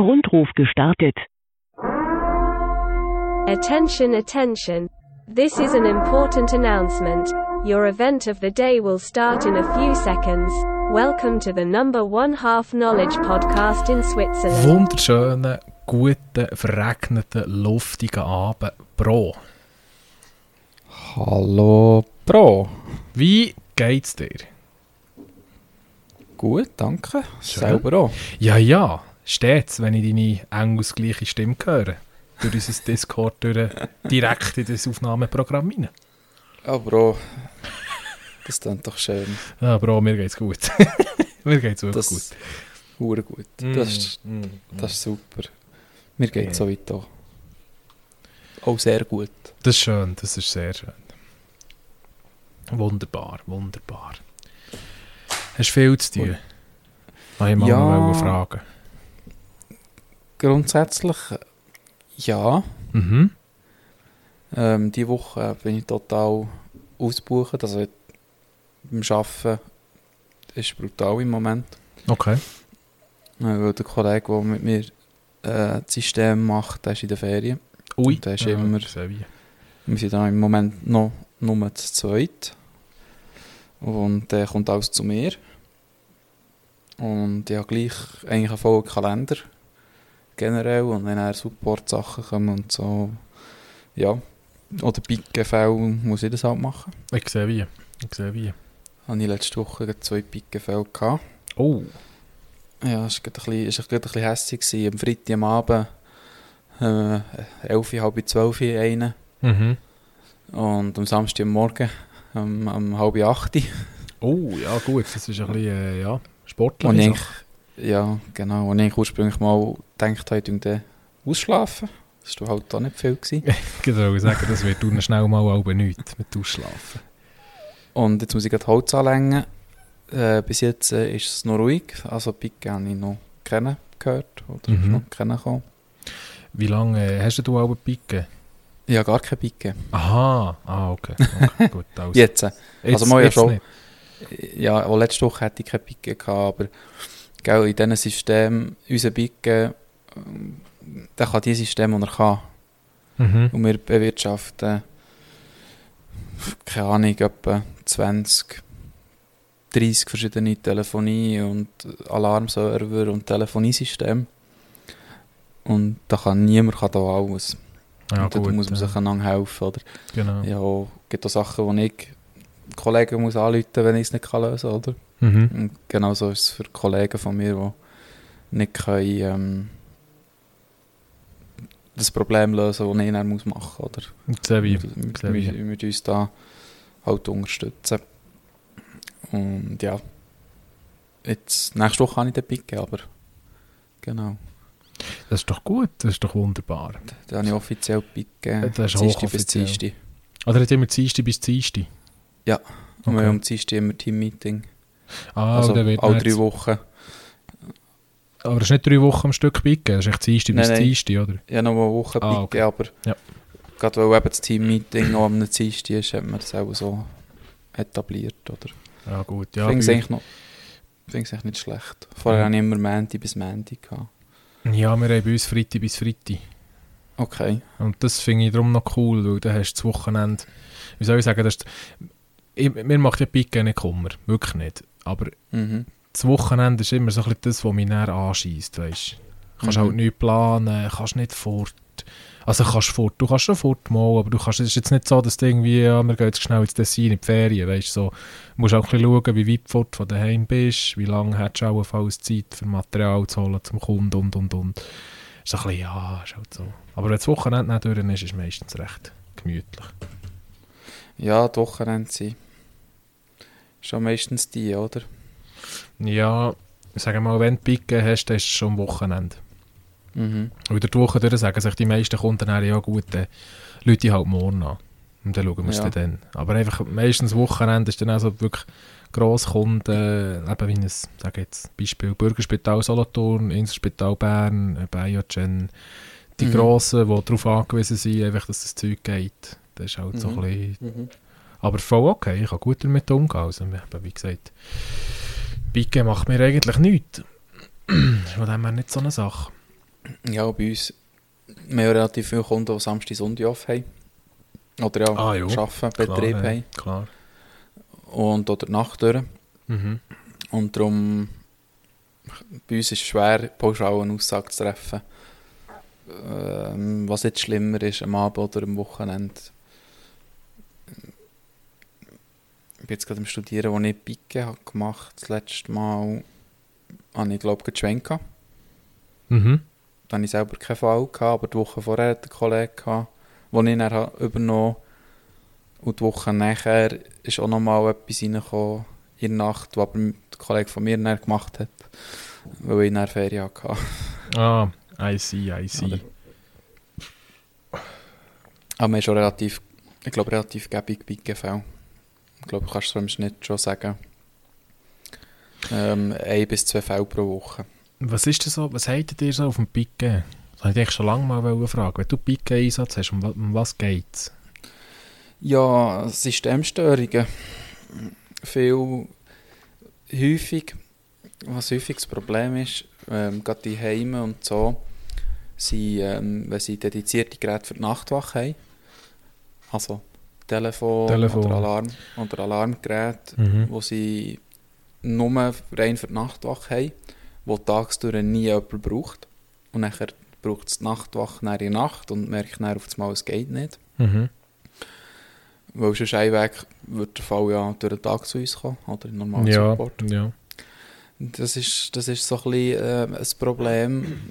Rundruf gestartet. Attention, attention. This is an important announcement. Your event of the day will start in a few seconds. Welcome to the number one half knowledge podcast in Switzerland. Wunderschönen, guten, verregneten, luftigen Abend, Bro. Hallo Bro. Wie geht's dir? Gut, danke. Schön. Selber auch. Ja, ja, steht's, wenn ich deine engelsgleiche Stimme höre. Durch unser Discord durch, direkt in das Aufnahmeprogramm rein. Ja, Bro. Das klingt doch schön. Ja, Bro, mir geht's gut. mir geht's wirklich gut. hure gut. Das, ist, Mm, mm, das ist super. Mir geht Ja. so weit auch. Auch sehr gut. Das ist schön, das ist sehr schön. Wunderbar, wunderbar. Hast du viel zu tun? Ich mal Ja. noch fragen. Grundsätzlich ja. Mhm. Ähm, die Woche bin ich total ausgebucht. Also beim Arbeiten ist brutal im Moment. Okay. Äh, Weil der Kollege, der mit mir äh, das System macht, der ist in der Ferien. Ui, Und der ist ja, immer-. Wir sind da im Moment noch nur zu zweit. Und der kommt alles zu mir. Und ich habe gleich eigentlich einen vollen Kalender. Generell. Und wenn er Support-Sachen kommen und so. Ja. Oder Pickenfälle muss ich das halt machen. Ich sehe wie. Ich sehe wie. Habe ich letzte Woche zwei Pickenfälle gehabt. Oh. Ja, es war ein bisschen, ein bisschen hässlich. Am Freitag am Abend. Äh, 11, halb 12 einen. Mhm. Und am Samstag am Morgen. Um, um halb acht. Oh, ja gut, das ist ein bisschen, äh, ja, sportlich. Ja, genau, und ich ursprünglich mal gedacht habe, ich würde ausschlafen. Das war halt auch nicht viel. Gewesen. Ich würde sagen, das wird schnell mal halb nichts mit Ausschlafen. Und jetzt muss ich gerade Holz anlängen. Äh, bis jetzt äh, ist es noch ruhig. Also Picke habe ich noch kennen gehört. Oder Mhm. noch kennengekommen. Wie lange äh, hast du halb Picke? Habe gar keine Picke. Aha, ah, okay. okay gut, also. Jetzt. äh, Jetzt- also mal ja schon. nicht. Ja, auch letzte Woche hatte ich keine Picke gehabt, aber gell, in diesem System, unser Picke, der kann die System, die er kann. Mhm. Und wir bewirtschaften, keine Ahnung, etwa 20, 30 verschiedene Telefonie- und Alarmserver und Telefoniesysteme. Und da kann niemand kann da alles. Ja, und da muss man sich einander helfen. Oder? Genau. Ja, es gibt auch Sachen, wo ich Kollegen muss anrufen wenn ich es nicht kann lösen kann. Oder? Mhm. Und genauso ist es für Kollegen von mir, die nicht können, ähm, das Problem lösen, das ich dann muss machen muss. Oder? Wir, wir, sehe wie. wir müssen uns da halt unterstützen. Und ja, jetzt, nächste Woche habe ich den Picken, aber genau. Das ist doch gut, das ist doch wunderbar. Da habe ich offiziell Picken. Das ist Dienstag bis. Dienstag. Oder hat immer Dienstag bis Dienstag? Ja. Und wir Okay. haben am Dienstag immer Team-Meeting. Ah, also alle drei Wochen. Aber das ist nicht drei Wochen am Stück Picke, das ist echt Dienstag bis. Dienstag, oder? Ja, noch eine Woche Ah, Picken, okay. aber Ja. gerade weil eben das Team-Meeting noch am Dienstag ist, hat man das auch so etabliert. Oder? Ja gut, ich ja. finde es eigentlich noch finde es eigentlich nicht schlecht. Vorher Ja. habe ich immer Montag bis Montag gehabt. Ja, wir haben bei uns Freitag bis Freitag. Okay. Und das finde ich darum noch cool, weil dann hast du das Wochenende, wie soll ich sagen, das ist, ich, mir macht ja Picke nicht Kummer, wirklich nicht. Aber Mhm. Das Wochenende ist immer so ein bisschen das, was mich näher anschießt, weißt du. Kannst Mhm. halt nicht planen, kannst nicht fort. Also kannst fort, du kannst schon fort mal, aber du kannst, es ist jetzt nicht so, dass du irgendwie, ja, wir gehen jetzt schnell ins Tessin in die Ferien, weißt du, so. Musst auch ein bisschen schauen, wie weit fort von daheim bist, wie lange hättest du auch allenfalls Zeit für Material zu holen zum Kunden und und und. Ist ein bisschen, ja, ist halt so. Aber wenn das Wochenende nicht durch ist, ist es meistens recht gemütlich. Ja, die Wochenende sind schon meistens die, oder? Ja, sagen wir mal, wenn du Picke hast, dann ist es schon am Wochenende. Mhm. Und durch die Woche durch sagen sich die meisten Kunden dann, ja gut, dann Leute halt morgen an. Und dann schauen wir es Ja. dann. Aber einfach meistens Wochenende ist dann auch so wirklich Grosskunden, eben wie ein, sage jetzt, Beispiel Bürgerspital Solothurn, Inselspital Bern, äh, Biogen, die Mhm. Grossen, die darauf angewiesen sind, einfach, dass das Zeug geht. Das ist halt so ein Mhm. bisschen, Mhm. aber voll okay, ich kann gut damit umgehen. Also, wie gesagt, Picke macht mir eigentlich nichts. Von dem her nicht so eine Sache. Ja, bei uns, wir haben relativ viele Kunden, die Samstag, Sonntag off haben. Oder ja, Ah, arbeiten, Klar, Betrieb ja, haben. Klar. Und oder Nacht durch. Mhm. Und darum, bei uns ist es schwer, pauschal eine Aussage zu treffen. Ähm, was jetzt schlimmer ist, am Abend oder am Wochenende. Ich bin jetzt gerade am Studieren, wo ich Picke habe gemacht Das letzte Mal habe ich, glaube geschwenkt. Mhm. Da hatte ich selber keinen Fall, gehabt, aber die Woche vorher hatte einen Kollegen, gehabt, den ich dann übernommen habe. Und die Woche nachher ist auch nochmal etwas reingekommen in der Nacht, was aber der Kollege von mir dann gemacht hat, weil ich dann Ferien hatte. Ah, I see, I see. Oder- Aber wir haben schon relativ, ich glaube, relativ gäbig bei GV. Ich glaube, du kannst es im Schnitt schon sagen. Ähm, ein bis zwei Fälle pro Woche. Was ist denn so, was habt ihr so auf dem Pique? Das wollte ich schon lange mal fragen. Wenn du Pique-Einsatz hast, um, wa- was geht's? Ja, Systemstörungen. Viel häufig, was häufig das Problem ist, ähm, gerade die Heime und so, sind, ähm, wenn sie dedizierte Geräte für die Nachtwache haben, also Telefon, Telefon. oder Alarm oder Alarmgerät, Mhm. wo sie nur rein für die Nachtwache haben, wo tagsdurch nie jemand braucht. Und nachher braucht es die Nachtwache nach der Nacht und merkt dann auf einmal, es geht nicht. Mhm. Weil sonst einweg wird der Fall ja durch den Tag zu uns kommen, oder im normalen Ja, Support. ja. Das ist, das ist so ein bisschen äh, ein Problem,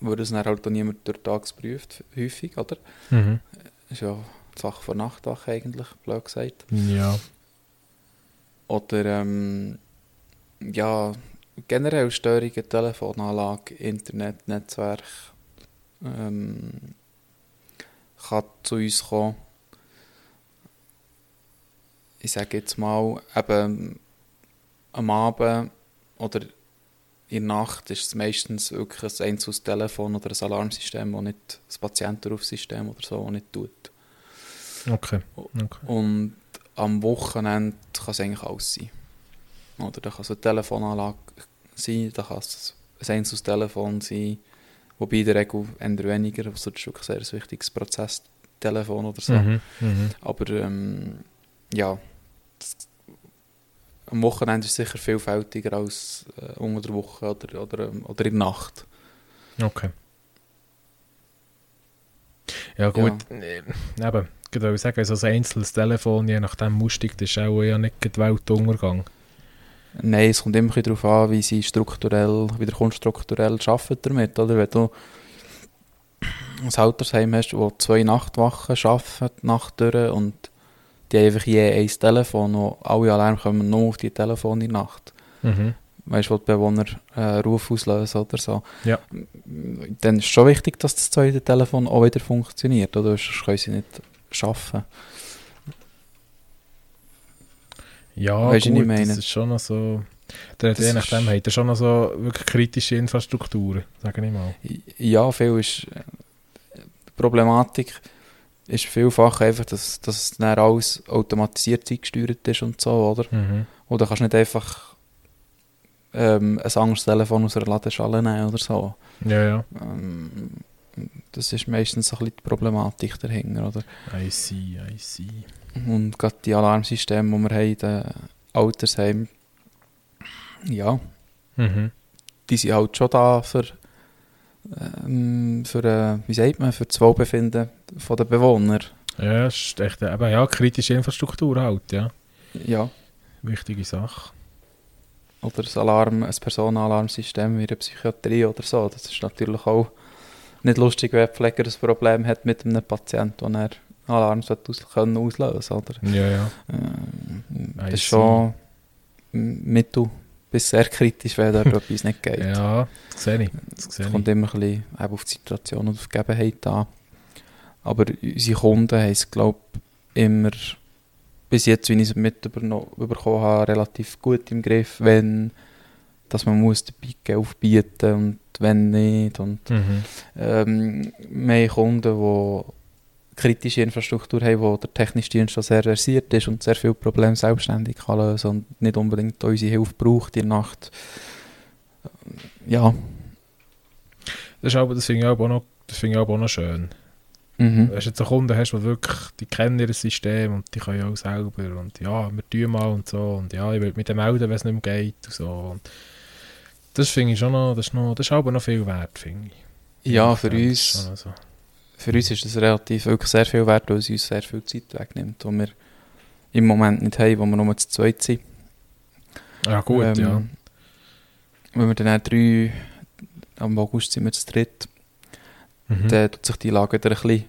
weil das dann halt auch niemand durch den Tag prüft, häufig, oder? Mhm. Ist ja Sache von Nachtwache eigentlich, blöd gesagt. Ja. Oder ähm, ja, generell Störungen, Telefonanlage, Internet, Netzwerk ähm, kann zu uns kommen. Ich sage jetzt mal, eben am Abend oder in der Nacht ist es meistens wirklich ein einzelnes Telefon oder ein Alarmsystem, das nicht das Patientenrufsystem oder so, nicht tut. Okay. okay. Und am Wochenende kann es eigentlich alles sein. Oder da kann es eine Telefonanlage sein, da kann es ein einzelnes Telefon sein, wobei in der Regel eher weniger, also das ist wirklich ein sehr wichtiges Prozesstelefon oder so. Mhm. Mhm. Aber ähm, ja, das, am Wochenende ist es sicher vielfältiger als äh, unter der Woche oder, oder, ähm, oder in der Nacht. Okay. Ja gut, äh, eben, würde sagen, so ein einzelnes Telefon, je nachdem mustig, das ist auch ja nicht der Weltuntergang. Nein, es kommt immer darauf an, wie sie strukturell, wie der Kunde strukturell arbeitet damit. Oder? Wenn du ein Altersheim hast, wo zwei Nachtwachen arbeiten, Nacht durch, und die haben einfach je ein Telefon, wo alle Alarm kommen nur auf die Telefone in der Nacht. Mhm. Weißt du, wo die Bewohner äh, Ruf auslösen oder so. Ja. Dann ist es schon wichtig, dass das zweite Telefon auch wieder funktioniert, oder? Sonst können sie nicht arbeiten. Ja, Weisst du, gut, ich meine? das ist schon noch so... Der, Das je nachdem hat er schon noch so wirklich kritische Infrastrukturen, sage ich mal. Ja, viel ist. äh, Die Problematik ist vielfach einfach, dass, dass dann alles automatisiert eingesteuert ist und so, oder? Mhm. Oder kannst nicht einfach ähm, ein anderes Telefon aus einer Ladeschale nehmen oder so. Ja, ja. Ähm, das ist meistens so ein bisschen die Problematik dahinter, oder? I see, I see. Und gerade die Alarmsysteme, die wir haben in den Altersheimen, ja, Mhm. die sind halt schon da für, ähm, für äh, wie sagt man, für das Wohlbefinden der Bewohner. Ja, das ist echt, eben, ja, kritische Infrastruktur halt, ja. Ja. Wichtige Sache. Oder ein Alarm, ein Personenalarmsystem in der Psychiatrie oder so. Das ist natürlich auch nicht lustig, wenn ein Pfleger ein Problem hat mit einem Patienten, den er Alarm aus können auslösen oder? Ja, ja. Ähm, Das ist schon mittel bis sehr kritisch, wenn dort etwas nicht geht. Ja, das sehe ich. Das sehe Es ich. kommt immer ein bisschen auf die Situation und auf die Gegebenheit an. Aber unsere Kunden haben es, glaube ich, immer bis jetzt, wie ich es mitbekommen habe, relativ gut im Griff, wenn dass man muss den Pike aufbieten und wenn nicht. Und, Mhm. ähm, wir haben Kunden, die kritische Infrastruktur haben, wo der technische Dienst schon sehr versiert ist und sehr viele Probleme selbstständig kann lösen und nicht unbedingt unsere Hilfe braucht in der Nacht. Ja, Das, ist aber, das finde ich auch noch, das finde ich auch noch schön. Mhm. Wenn du jetzt einen Kunden hast, der wirklich, die kennen ihr System und die können ja auch selber und ja, wir tun mal und so und ja, ich will mit dem melden, wenn es nicht mehr geht und so. Und das finde ich schon noch, das ist, noch, das ist aber noch viel wert, finde ich. Ja, für uns, so. für uns ist das relativ wirklich sehr viel wert, weil es uns sehr viel Zeit wegnimmt, die wir im Moment nicht haben, wo wir nur zu zweit sind. Ja, gut, Ähm, ja. Wenn wir dann auch drei, am August sind wir zu dritt, Mhm. dann tut sich die Lage wieder ein bisschen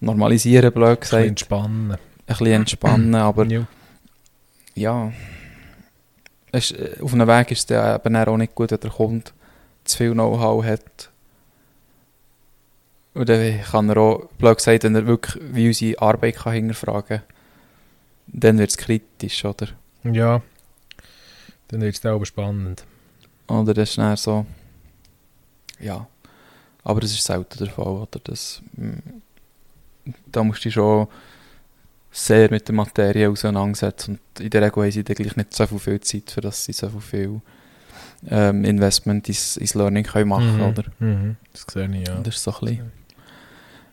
normalisieren, blöd Ein bisschen gesagt. entspannen. Ein bisschen entspannen, aber Ja. ja, ist- äh, auf einem Weg ist es dann eben auch nicht gut, wenn der Kunde zu viel Know-how hat. Und dann kann er auch, blöd gesagt, wenn er wirklich wie unsere Arbeit kann hinterfragen kann, dann wird es kritisch, oder? ja. Dann wird es dann aber spannend. Oder das ist dann so, ja. Aber das ist selten der Fall, oder? Das, mm, da musst du schon sehr mit der Materie auseinandersetzen und in der Regel haben sie dann gleich nicht so viel, Zeit, für dass sie so viel, ähm, Investment ins, ins Learning können machen mhm. oder? Mhm. Das sehe ich, ja. Das ist so ein bisschen...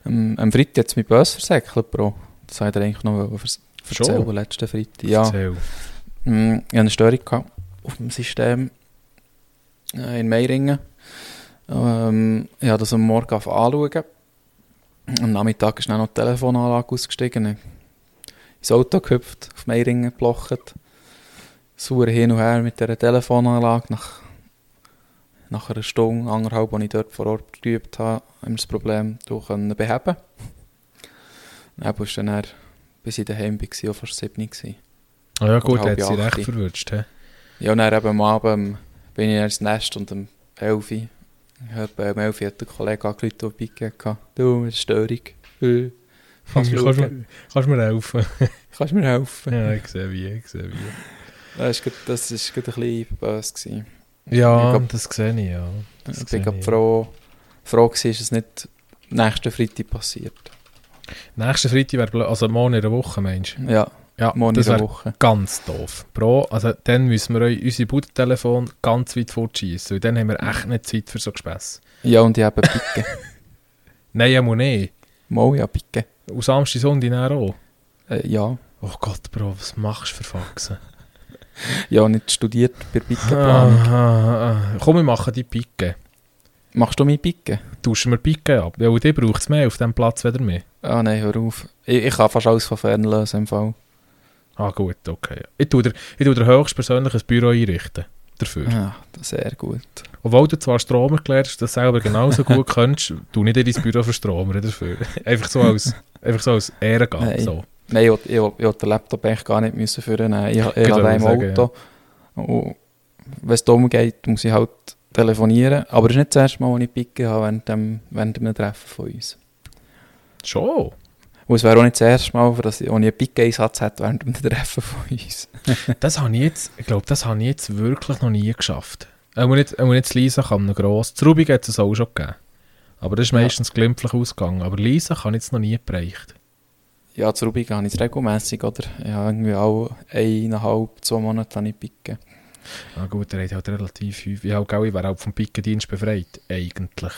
Ähm, am Freitag hat es mich böse versäckelt, Bro. Das ich dir eigentlich noch vers Schon? erzählen, letzten Freitag. Ja. Erzähl. Mm, Ich hatte eine Störung auf dem System äh, in Meiringen. Ähm, ich habe das am Morgen anschauen. Am Nachmittag ist dann noch die Telefonanlage ausgestiegen. Ins Auto gehüpft, auf Meiringen geblocht. Sauer hin und her mit dieser Telefonanlage. Nach, nach einer Stunde, anderthalb, als ich dort vor Ort geübt habe, haben wir das Problem durch beheben. Dann war dann, dann, bis ich daheim war, auch fast sieben. gewesen. Ah ja gut, hat sie recht verwünscht. Ja, und dann eben am Abend bin ich ins Nest und um 11 Uhr, ich habe um 11 Uhr hat der Kollege angerufen, der Picke hatte. Du, eine Störung. Kannst du kannst, mir, kannst mir helfen? Kannst mir helfen? ja, ich sehe wie, ich sehe wie. Das war das ist ein bisschen böse. Gewesen. Ja, glaub- das sehe ich, ja. Das Ich bin froh, froh gewesen, dass es nicht nächsten Freitag passiert. Nächsten Freitag wäre, blo- also morgen in der Woche, meinst du? Ja, Ja, morgen in das der wäre Woche. ganz doof. Bro, also dann müssen wir unsere Butteltelefon ganz weit fortschießen. Und dann haben wir echt nicht Zeit für so Gespässe. Ja, und ich habe Picke. Nein, ja, muss nicht. Mal ja, Picke. Und Samstag, Sonntag dann auch. Äh, ja. Oh Gott, Bro, was machst du für Faxen? Ja, nicht studiert bei der Picke-Planung. Ah, ah, Komm, wir machen die Picke. Machst du mich Picke? Tauschen wir Picke ab. Ja, und die braucht es mehr auf diesem Platz wieder mehr. Ah nein, hör auf. Ich, ich kann fast alles von fern lösen im Fall. Ah, gut, okay. Ich tue dir, ich tue dir höchstpersönlich ein Büro einrichten. Dafür. Ja, sehr gut. Obwohl du zwar Stromer gelernt hast, das selber genauso gut kannst, tu nicht in dein Büro für Stromer dafür. einfach so als, einfach so als Ehrengabe. Nein. So. Nein, ich ich, ich wollte den Laptop eigentlich gar nicht müssen führen. Ich, ich, ich Genau, habe den im Auto. Und wenn es darum geht, muss ich halt telefonieren. Aber es ist nicht das erste Mal, als ich Picke habe während, dem, während einem Treffen von uns. Schon. Und es wäre auch nicht das erste Mal, dass ich, ich einen Picke-Einsatz hätte während einem Treffen von uns. Das habe ich jetzt, ich glaube, das habe ich jetzt wirklich noch nie geschafft. Auch nicht, auch nicht zu Lisa kann noch gross. Zu Rubik hat es auch schon gegeben. Aber das ist Ja. meistens glimpflich ausgegangen. Aber Lisa kann ich jetzt noch nie bereicht. Ja, zu Rubik habe ich es regelmässig, oder? Ich habe irgendwie auch eineinhalb, zwei Monate habe ich Picke. Ah gut, der hat halt relativ häufig. Ja, gell, ich wäre auch vom Pickendienst befreit. Eigentlich.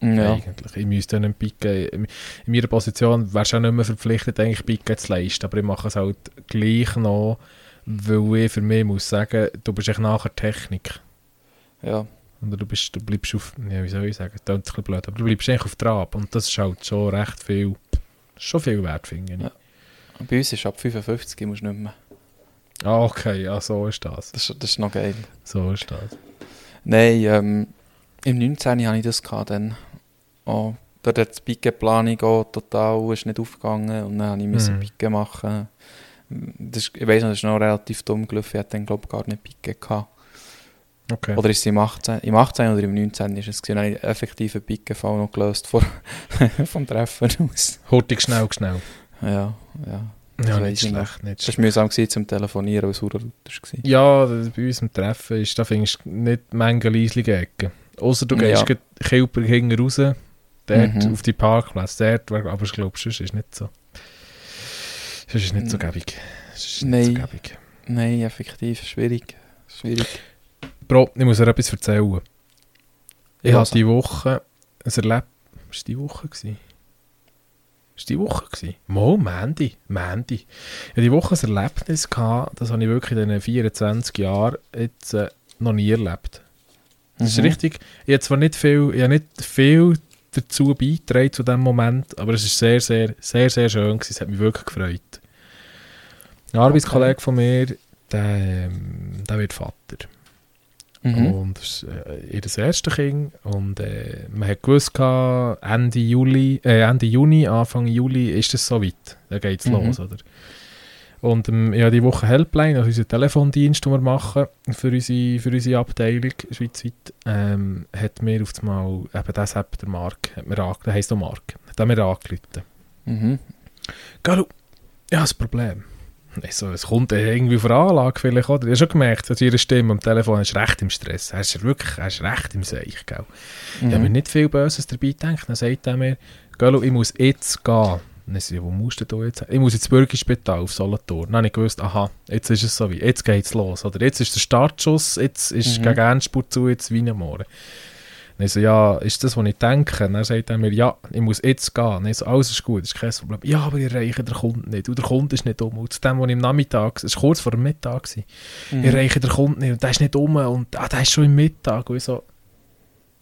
Ja. Eigentlich. Ich müsste dann Picken. In meiner Position wärst du auch nicht mehr verpflichtet, eigentlich Picken zu leisten. Aber ich mache es halt gleich noch, weil ich für mich muss sagen, du bist echt nachher Technik. ja. Oder du, bist, du bleibst auf, ja, wie soll ich sagen, das klingt ein bisschen blöd, aber du bleibst eigentlich auf Trab. Und das ist halt schon recht viel, schon viel wert, finde ich. Ja. Bei uns ist ab 55 musst du nicht mehr. Ah, okay, ja, so ist das. Das, das ist noch geil. So ist das. Nein, ähm, im 19. hatte ich das gehabt, dann. Oh, dort hat die Picke-Planung auch total ist nicht aufgegangen und dann habe ich Mhm. Machen. Das, ich weiss noch, das ist noch relativ dumm gelaufen. Ich hatte dann, glaube ich, gar nicht Picke gehabt. Okay. Oder ist es im 18? Im 18 oder im 19 ist es gewesen. Einen Picke-Fall noch gelöst vor, vom Treffen aus. Hurtig, schnell, schnell. Ja, ja. Das Ja, weiss nicht schlecht, nicht Das war mühsam gewesen, zum Telefonieren, weil es laut war. Ja, bei uns im Treffen ist, da findest du nicht leislige Ecken. Außer du gehst Ja. Kilper hinten raus, dort Mhm. auf die Parkplätze, dort, aber ich glaube, sonst ist nicht so. Sonst ist es nicht so gäbig. Nein. nicht so gäbig. Nein, effektiv, schwierig. Schwierig. Bro, ich muss dir etwas erzählen. Ich Ja, habe so. die Woche ein Erleb... Was war die Woche? Gewesen? War die Woche? Gewesen? Mo, Mandy. Mandy. Ich hatte die Woche ein Erlebnis, gehabt, das habe ich wirklich in diesen 24 Jahren jetzt äh, noch nie erlebt. Das ist Mhm. richtig. Ich habe zwar nicht viel, ich habe nicht viel dazu beigetragen zu diesem Moment, aber es ist sehr, sehr, sehr, sehr schön gewesen. Es hat mich wirklich gefreut. Ein Arbeitskollege von mir, der, ähm, der wird Vater. Mhm. Und das ist äh, ihr erstes Kind. Und äh, man hat gewusst, Ende, Juli, äh, Ende Juni, Anfang Juli ist es soweit. Dann geht es Mhm. los. Oder? Und ähm, habe die Woche Helpline, also unseren Telefondienst, den wir machen für unsere, für unsere Abteilung schweizweit, ähm, hat mir auf einmal, eben das hat der Mark, hat mir ange, der heisst auch Mark, hat er mir angerufen. Mhm. Galu, ich habe ein Problem. Es kommt irgendwie eine Anlage vielleicht, oder? Ich habe schon gemerkt, dass ihre Stimme am Telefon ist recht im Stress. Er ist wirklich, er ist recht im Seich, gell? Ich habe mir Mhm. nicht viel Böses dabei gedacht. Dann sagt er mir, Galu, ich muss jetzt gehen. Dann sage ich, wo musst du jetzt? Ich muss ins Bürgerspital auf Solothurn. Dann habe ich gewusst, aha, jetzt ist es so wie, jetzt geht es los. Oder jetzt ist der Startschuss, jetzt ist Mhm. gegen Endspurt zu, jetzt wie Morgen. Dann so, ja, ist das, was ich denke? Dann sagt er mir, ja, ich muss jetzt gehen. Dann so, alles ist gut, ist kein Problem. Ja, aber ich erreiche den Kunden nicht. Und der Kunde ist nicht um. Und zu dem, wo ich am Nachmittag, es war kurz vor dem Mittag, Mhm. ich erreiche den Kunden nicht und der ist nicht um und ah, der ist schon im Mittag. Und ich so,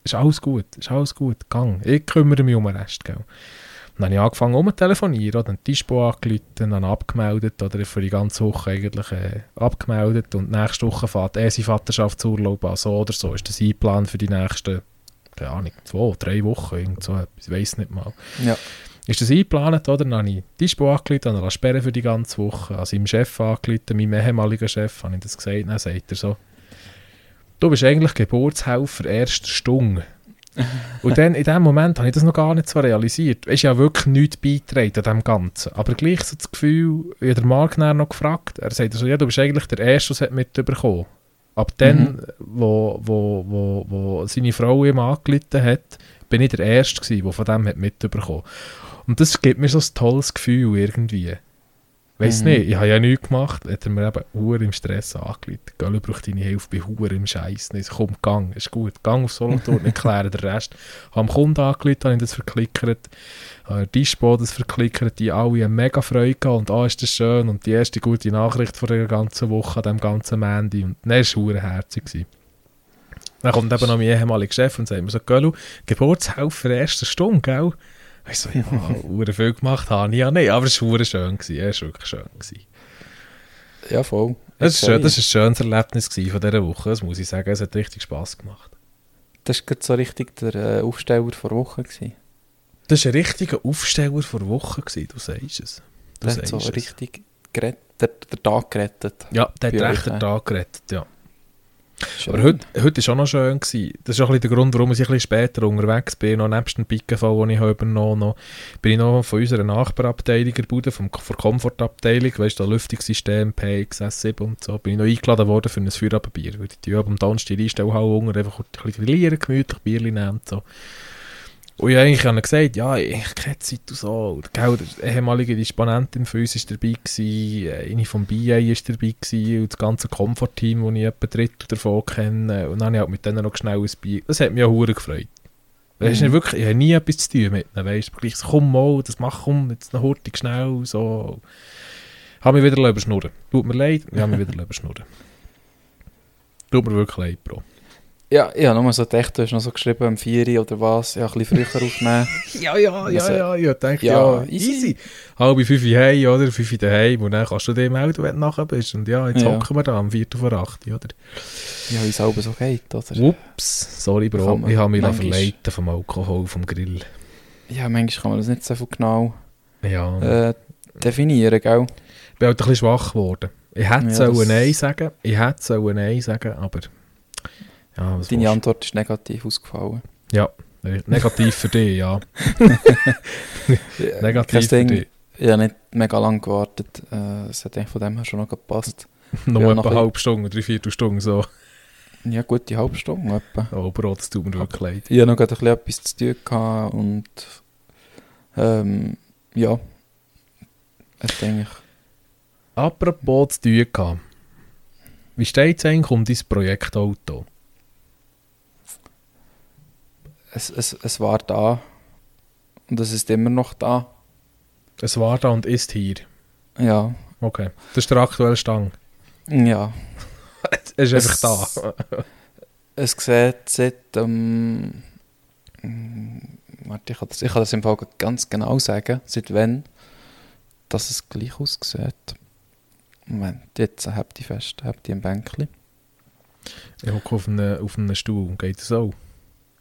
ist alles gut, ist alles gut, gang. Ich kümmere mich um den Rest, gell. Dann habe ich angefangen um zu telefonieren, oder den Dispo angerufen, dann abgemeldet, oder für die ganze Woche eigentlich äh, abgemeldet und nächste Woche fährt er seinen Vaterschaftsurlaub an, so oder so, ist das eingeplant für die nächsten, keine Ahnung, zwei, drei Wochen, irgend so etwas, ich weiss nicht mal Ja. ist das eingeplant, oder? Dann habe ich Dispo angerufen, dann sperren für die ganze Woche, an seinem Chef angerufen, meinem ehemaligen Chef, habe ich das gesagt, dann sagt er so, du bist eigentlich Geburtshelfer erster Stunde. Und dann, in dem Moment habe ich das noch gar nicht so realisiert. Es ist ja wirklich nichts beitragen an dem Ganzen. Aber gleich so das Gefühl, ich habe den Mark noch gefragt, er sagt so, ja, du bist eigentlich der Erste, der es hat mitbekommen Ab dann, Mhm. wo, wo, wo, wo seine Frau ihm angerufen hat, bin ich der Erste gewesen, der von dem hat mitbekommen Und das gibt mir so ein tolles Gefühl irgendwie. Weiss Mhm. nicht, ich habe ja nichts gemacht, hat er mir eben Uhr im Stress angerufen. Gell, ich brauche deine Hilfe bei Huhr im Scheiß. Ich so, komm, gang, ist gut. Gang auf Solothurn, ich kläre den Rest. Habe dem Kunden angerufen, habe ich das verklickert. Habe die Dispo das verklickert, die alle haben mega Freude gehabt und ah, ist das schön. Und die erste gute Nachricht von der ganzen Woche, an dem ganzen Mandy. Und dann war es herzig. gewesen. Dann kommt eben noch mein ehemaliger Chef und sagt mir so, Gölu, Geburtshelfer erster Stunde, gell? Ich so, ja, verdammt viel gemacht habe ich ja nicht, aber es war schön. Gewesen. Es war wirklich schön. Gewesen. Ja, voll. Das ist, schön, das ist ein schönes Erlebnis von dieser Woche, das muss ich sagen. Es hat richtig Spass gemacht. Das war so richtig der äh, Aufsteller vor Woche. Gewesen. Das war ein richtiger Aufsteller vor Wochen, gewesen, du sagst es. Du Der hat so sagst es. richtig gerettet, der, der Tag gerettet. Ja, der hat recht den äh. Tag gerettet, ja. Schön. Aber heute, heute ist auch noch schön gewesen. Das ist auch ein der Grund, warum ich ein bisschen später unterwegs bin. Noch nebst dem Pickenfall, den ich übernommen habe, bin ich noch von unserer Nachbarabteilung vom, von der Komfortabteilung, weißt du, Lüftungssystem, PX, S7 und so, bin ich noch eingeladen worden für ein Feierabendbier. Weil die tun am Donnerstag unten einfach ein bisschen grillieren, gemütlich Bierchen nehmen so. Und ich habe gesagt, ja, ich keine Zeit und so. Gell, der ehemalige Disponentin von uns war dabei, gewesen, äh, eine vom BA war dabei gewesen, und das ganze Komfort-Team, das ich etwa Drittel davon kenne. Und dann habe ich halt mit denen noch schnell ein Bier. Das hat mich auch hure gefreut. Weißt du, Mhm. wirklich, ich habe nie etwas zu tun mit ihnen, weißt du. Gleich so, komm mal, das mach, komm, jetzt noch hurtig schnell, so. Habe mich wieder überschnurren. Tut mir leid, ich habe mich wieder überschnurren. Tut mir wirklich leid, Bro. Ja, ich habe nur so gedacht, du hast noch so geschrieben, am 4 oder was. Ja, ein bisschen früher aufnehmen. Ja, ja, ja, Also, ja, ja, denke ja, ja, easy. easy. Halbe fünf heim, oder? Fünf daheim, und dann kannst du dich melden, wenn du nachher bist. Und ja, jetzt Ja. hocken wir da am 4. vor 8, oder? Ja, wie es selber so geht, oder? Ups, sorry, Bro, ich habe mich manchmal- verleiten vom Alkohol, vom Grill. Ja, manchmal kann man das nicht so genau Ja, äh, definieren, gell? ich bin halt ein bisschen schwach geworden. Ich hätte Ja, das- Nein sagen, ich hätte Nein sagen, aber... Ja, Deine Antwort ist negativ ausgefallen. Ja, äh, negativ für dich, ja. Negativ für dich. Ich habe nicht mega lange gewartet. Äh, Es hat eigentlich von dem her schon noch gepasst. Ja, etwa noch eine ein- halbe Stunde, drei, vier Stunden so. Ja, gute halbe Stunde etwa. Oh, Bro, das tut mir wirklich leid. Ich hatte noch ein bisschen etwas zu tun gehabt und ähm, ja, es hat eigentlich Apropos zu tun gehabt. Wie steht es eigentlich um dein Projektauto? Es, es, es war da und es ist immer noch da. Es war da und ist hier. Ja, Okay. Das ist der aktuelle Stand. ja. Es ist Es- einfach da. Es sieht seit ähm, mm, warte, ich kann, das, ich kann das im Fall ganz genau sagen, seit wann dass es gleich aussieht. Moment, jetzt habt ihr fest, habt ihr ein Bänkchen? Ich hocke auf einem, auf einem Stuhl. Geht das auch?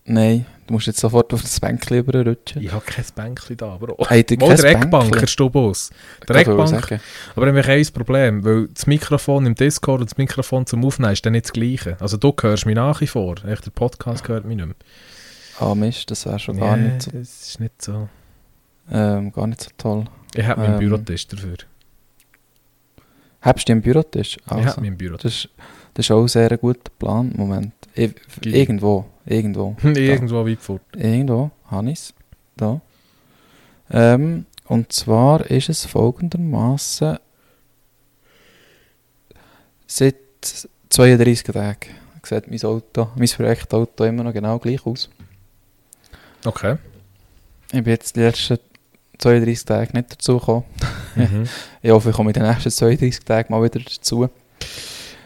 Nein, du musst jetzt sofort auf das Bänkchen überrutschen. Ich habe kein Bänkchen da, Bro. Habt ihr Mal kein der Eckbank, Bänkchen? der Stubus. Der Ich wollte Eckbank. sagen. Aber dann habe ich ein Problem, weil das Mikrofon im Discord und das Mikrofon zum Aufnehmen ist dann nicht das gleiche. Also du hörst mich nach wie vor. Echt, der Podcast hört mich nicht mehr. Ah Mist, das wäre schon gar, Nee, nicht so, Das ist nicht so. ähm, gar nicht so toll. Ich habe meinen Ähm, Bürotisch dafür. Habst du einen Bürotisch? Ich Also, habe meinen Bürotisch. das, das ist auch ein sehr guter Plan. Moment. Ich, irgendwo, irgendwo. Irgendwo weit fort. Irgendwo, Hannes, da. Ähm, und zwar ist es folgendermaßen seit 32 Tagen sieht mein Auto, mein Projektauto immer noch genau gleich aus. Okay. Ich bin jetzt die letzten 32 Tage nicht dazu gekommen. Mhm. Ich hoffe, ich komme in den nächsten 32 Tagen mal wieder dazu.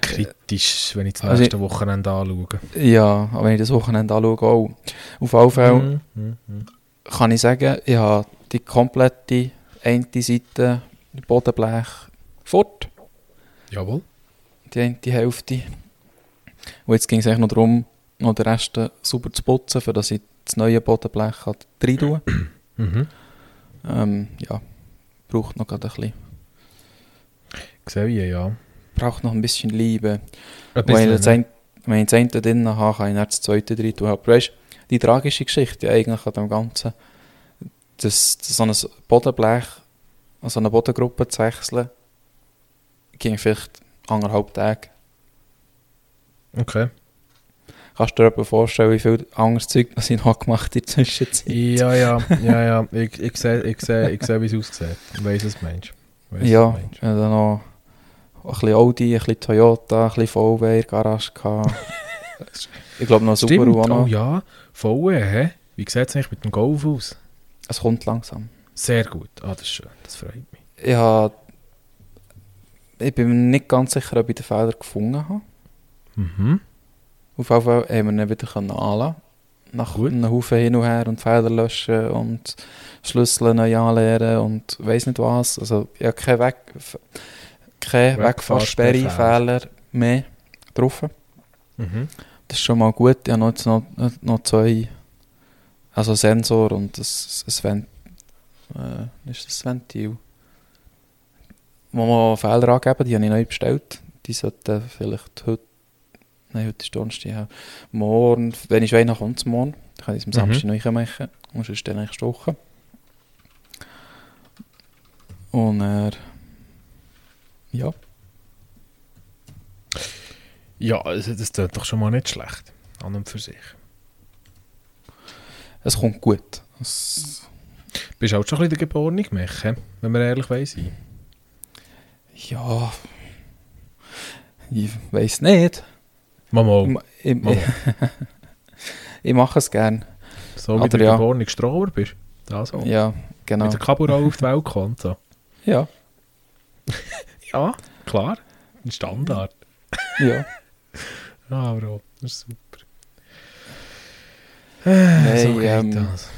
Kritisch, wenn ich das Also nächste Wochenende anschaue. Ja, aber wenn ich das Wochenende anschaue, auch. Auf jeden Fall Mhm, mhm, mhm. kann ich sagen, ich habe die komplette eine Seite Bodenblech fort, Jawohl. die eine Hälfte. Und jetzt ging es eigentlich noch darum, noch den Rest sauber zu putzen, für dass ich das neue Bodenblech kann rein kann. Mhm. Ähm, ja, braucht noch gerade ein bisschen, Sehe ich, ja. Braucht noch ein bisschen Liebe. Ein Wenn ich, bisschen, das ne? ein, wenn ich das eine drin habe, kann ich dann das zweite drin tun. Aber weißt, die tragische Geschichte eigentlich an dem Ganzen, dass, dass so ein Bodenblech, also eine Bodengruppe zu wechseln, ging vielleicht anderthalb Tage. Okay. Kannst du dir etwa vorstellen, wie viel anderes Zeug das ich noch gemacht habe in der Zwischenzeit? Ja, ja, ja, ja. Ich, ich sehe, ich sehe, ich sehe wie es aussieht. Ich weiss, was du meinst. Ich weiss, was Ja, du meinst. ich hatte dann noch ein bisschen Audi, ein bisschen Toyota, ein bisschen VW in der Garage. gehabt. ich glaube noch Stimmt, Subaru auch noch. oh ja. VW, hä? Wie sieht es eigentlich mit dem Golf aus? Es kommt langsam. Sehr gut. Ah, das ist schön. Das freut mich. Ich, habe, ich bin mir nicht ganz sicher, ob ich den Fehler gefunden habe. Mhm. Auf jeden Fall haben wir ihn wieder anlassen Nach Gut. einem Haufen hin und her und Fehler löschen und Schlüssel neu anlernen und weiss nicht was. Also ich habe keine, Weg, keine Wegfahrsperre-Fehler mehr drauf. Mhm. Das ist schon mal gut. Ich habe noch, jetzt noch, noch zwei, also Sensor und ein, ein Vent, äh, ist das Ventil. Wo wir Fehler angeben, die habe ich neu bestellt. Die sollten vielleicht heute, nein, heute ist Donnerstag, ja. morgen, wenn ich weiter kommt es morgen, dann kann ich es am Mhm. Samstag neu machen und sonst dann nächste Woche. Und er, ja, Ja, also das tut doch schon mal nicht schlecht. An und für sich. es kommt gut. Es, Bist auch schon ein bisschen der geborene Mech, hä? wenn wir ehrlich weiss. ja, ich weiß nicht. Mama, Ich, ich, Mama. ich mache es gern. so wie du ja. geborene Stroher bist. Das so. Ja, genau. Mit der Kabura auf die Welt und so. Ja, Ja, klar. Ein Standard. ja. Ah, Bro, das ist super. Nein, so geht ähm, das.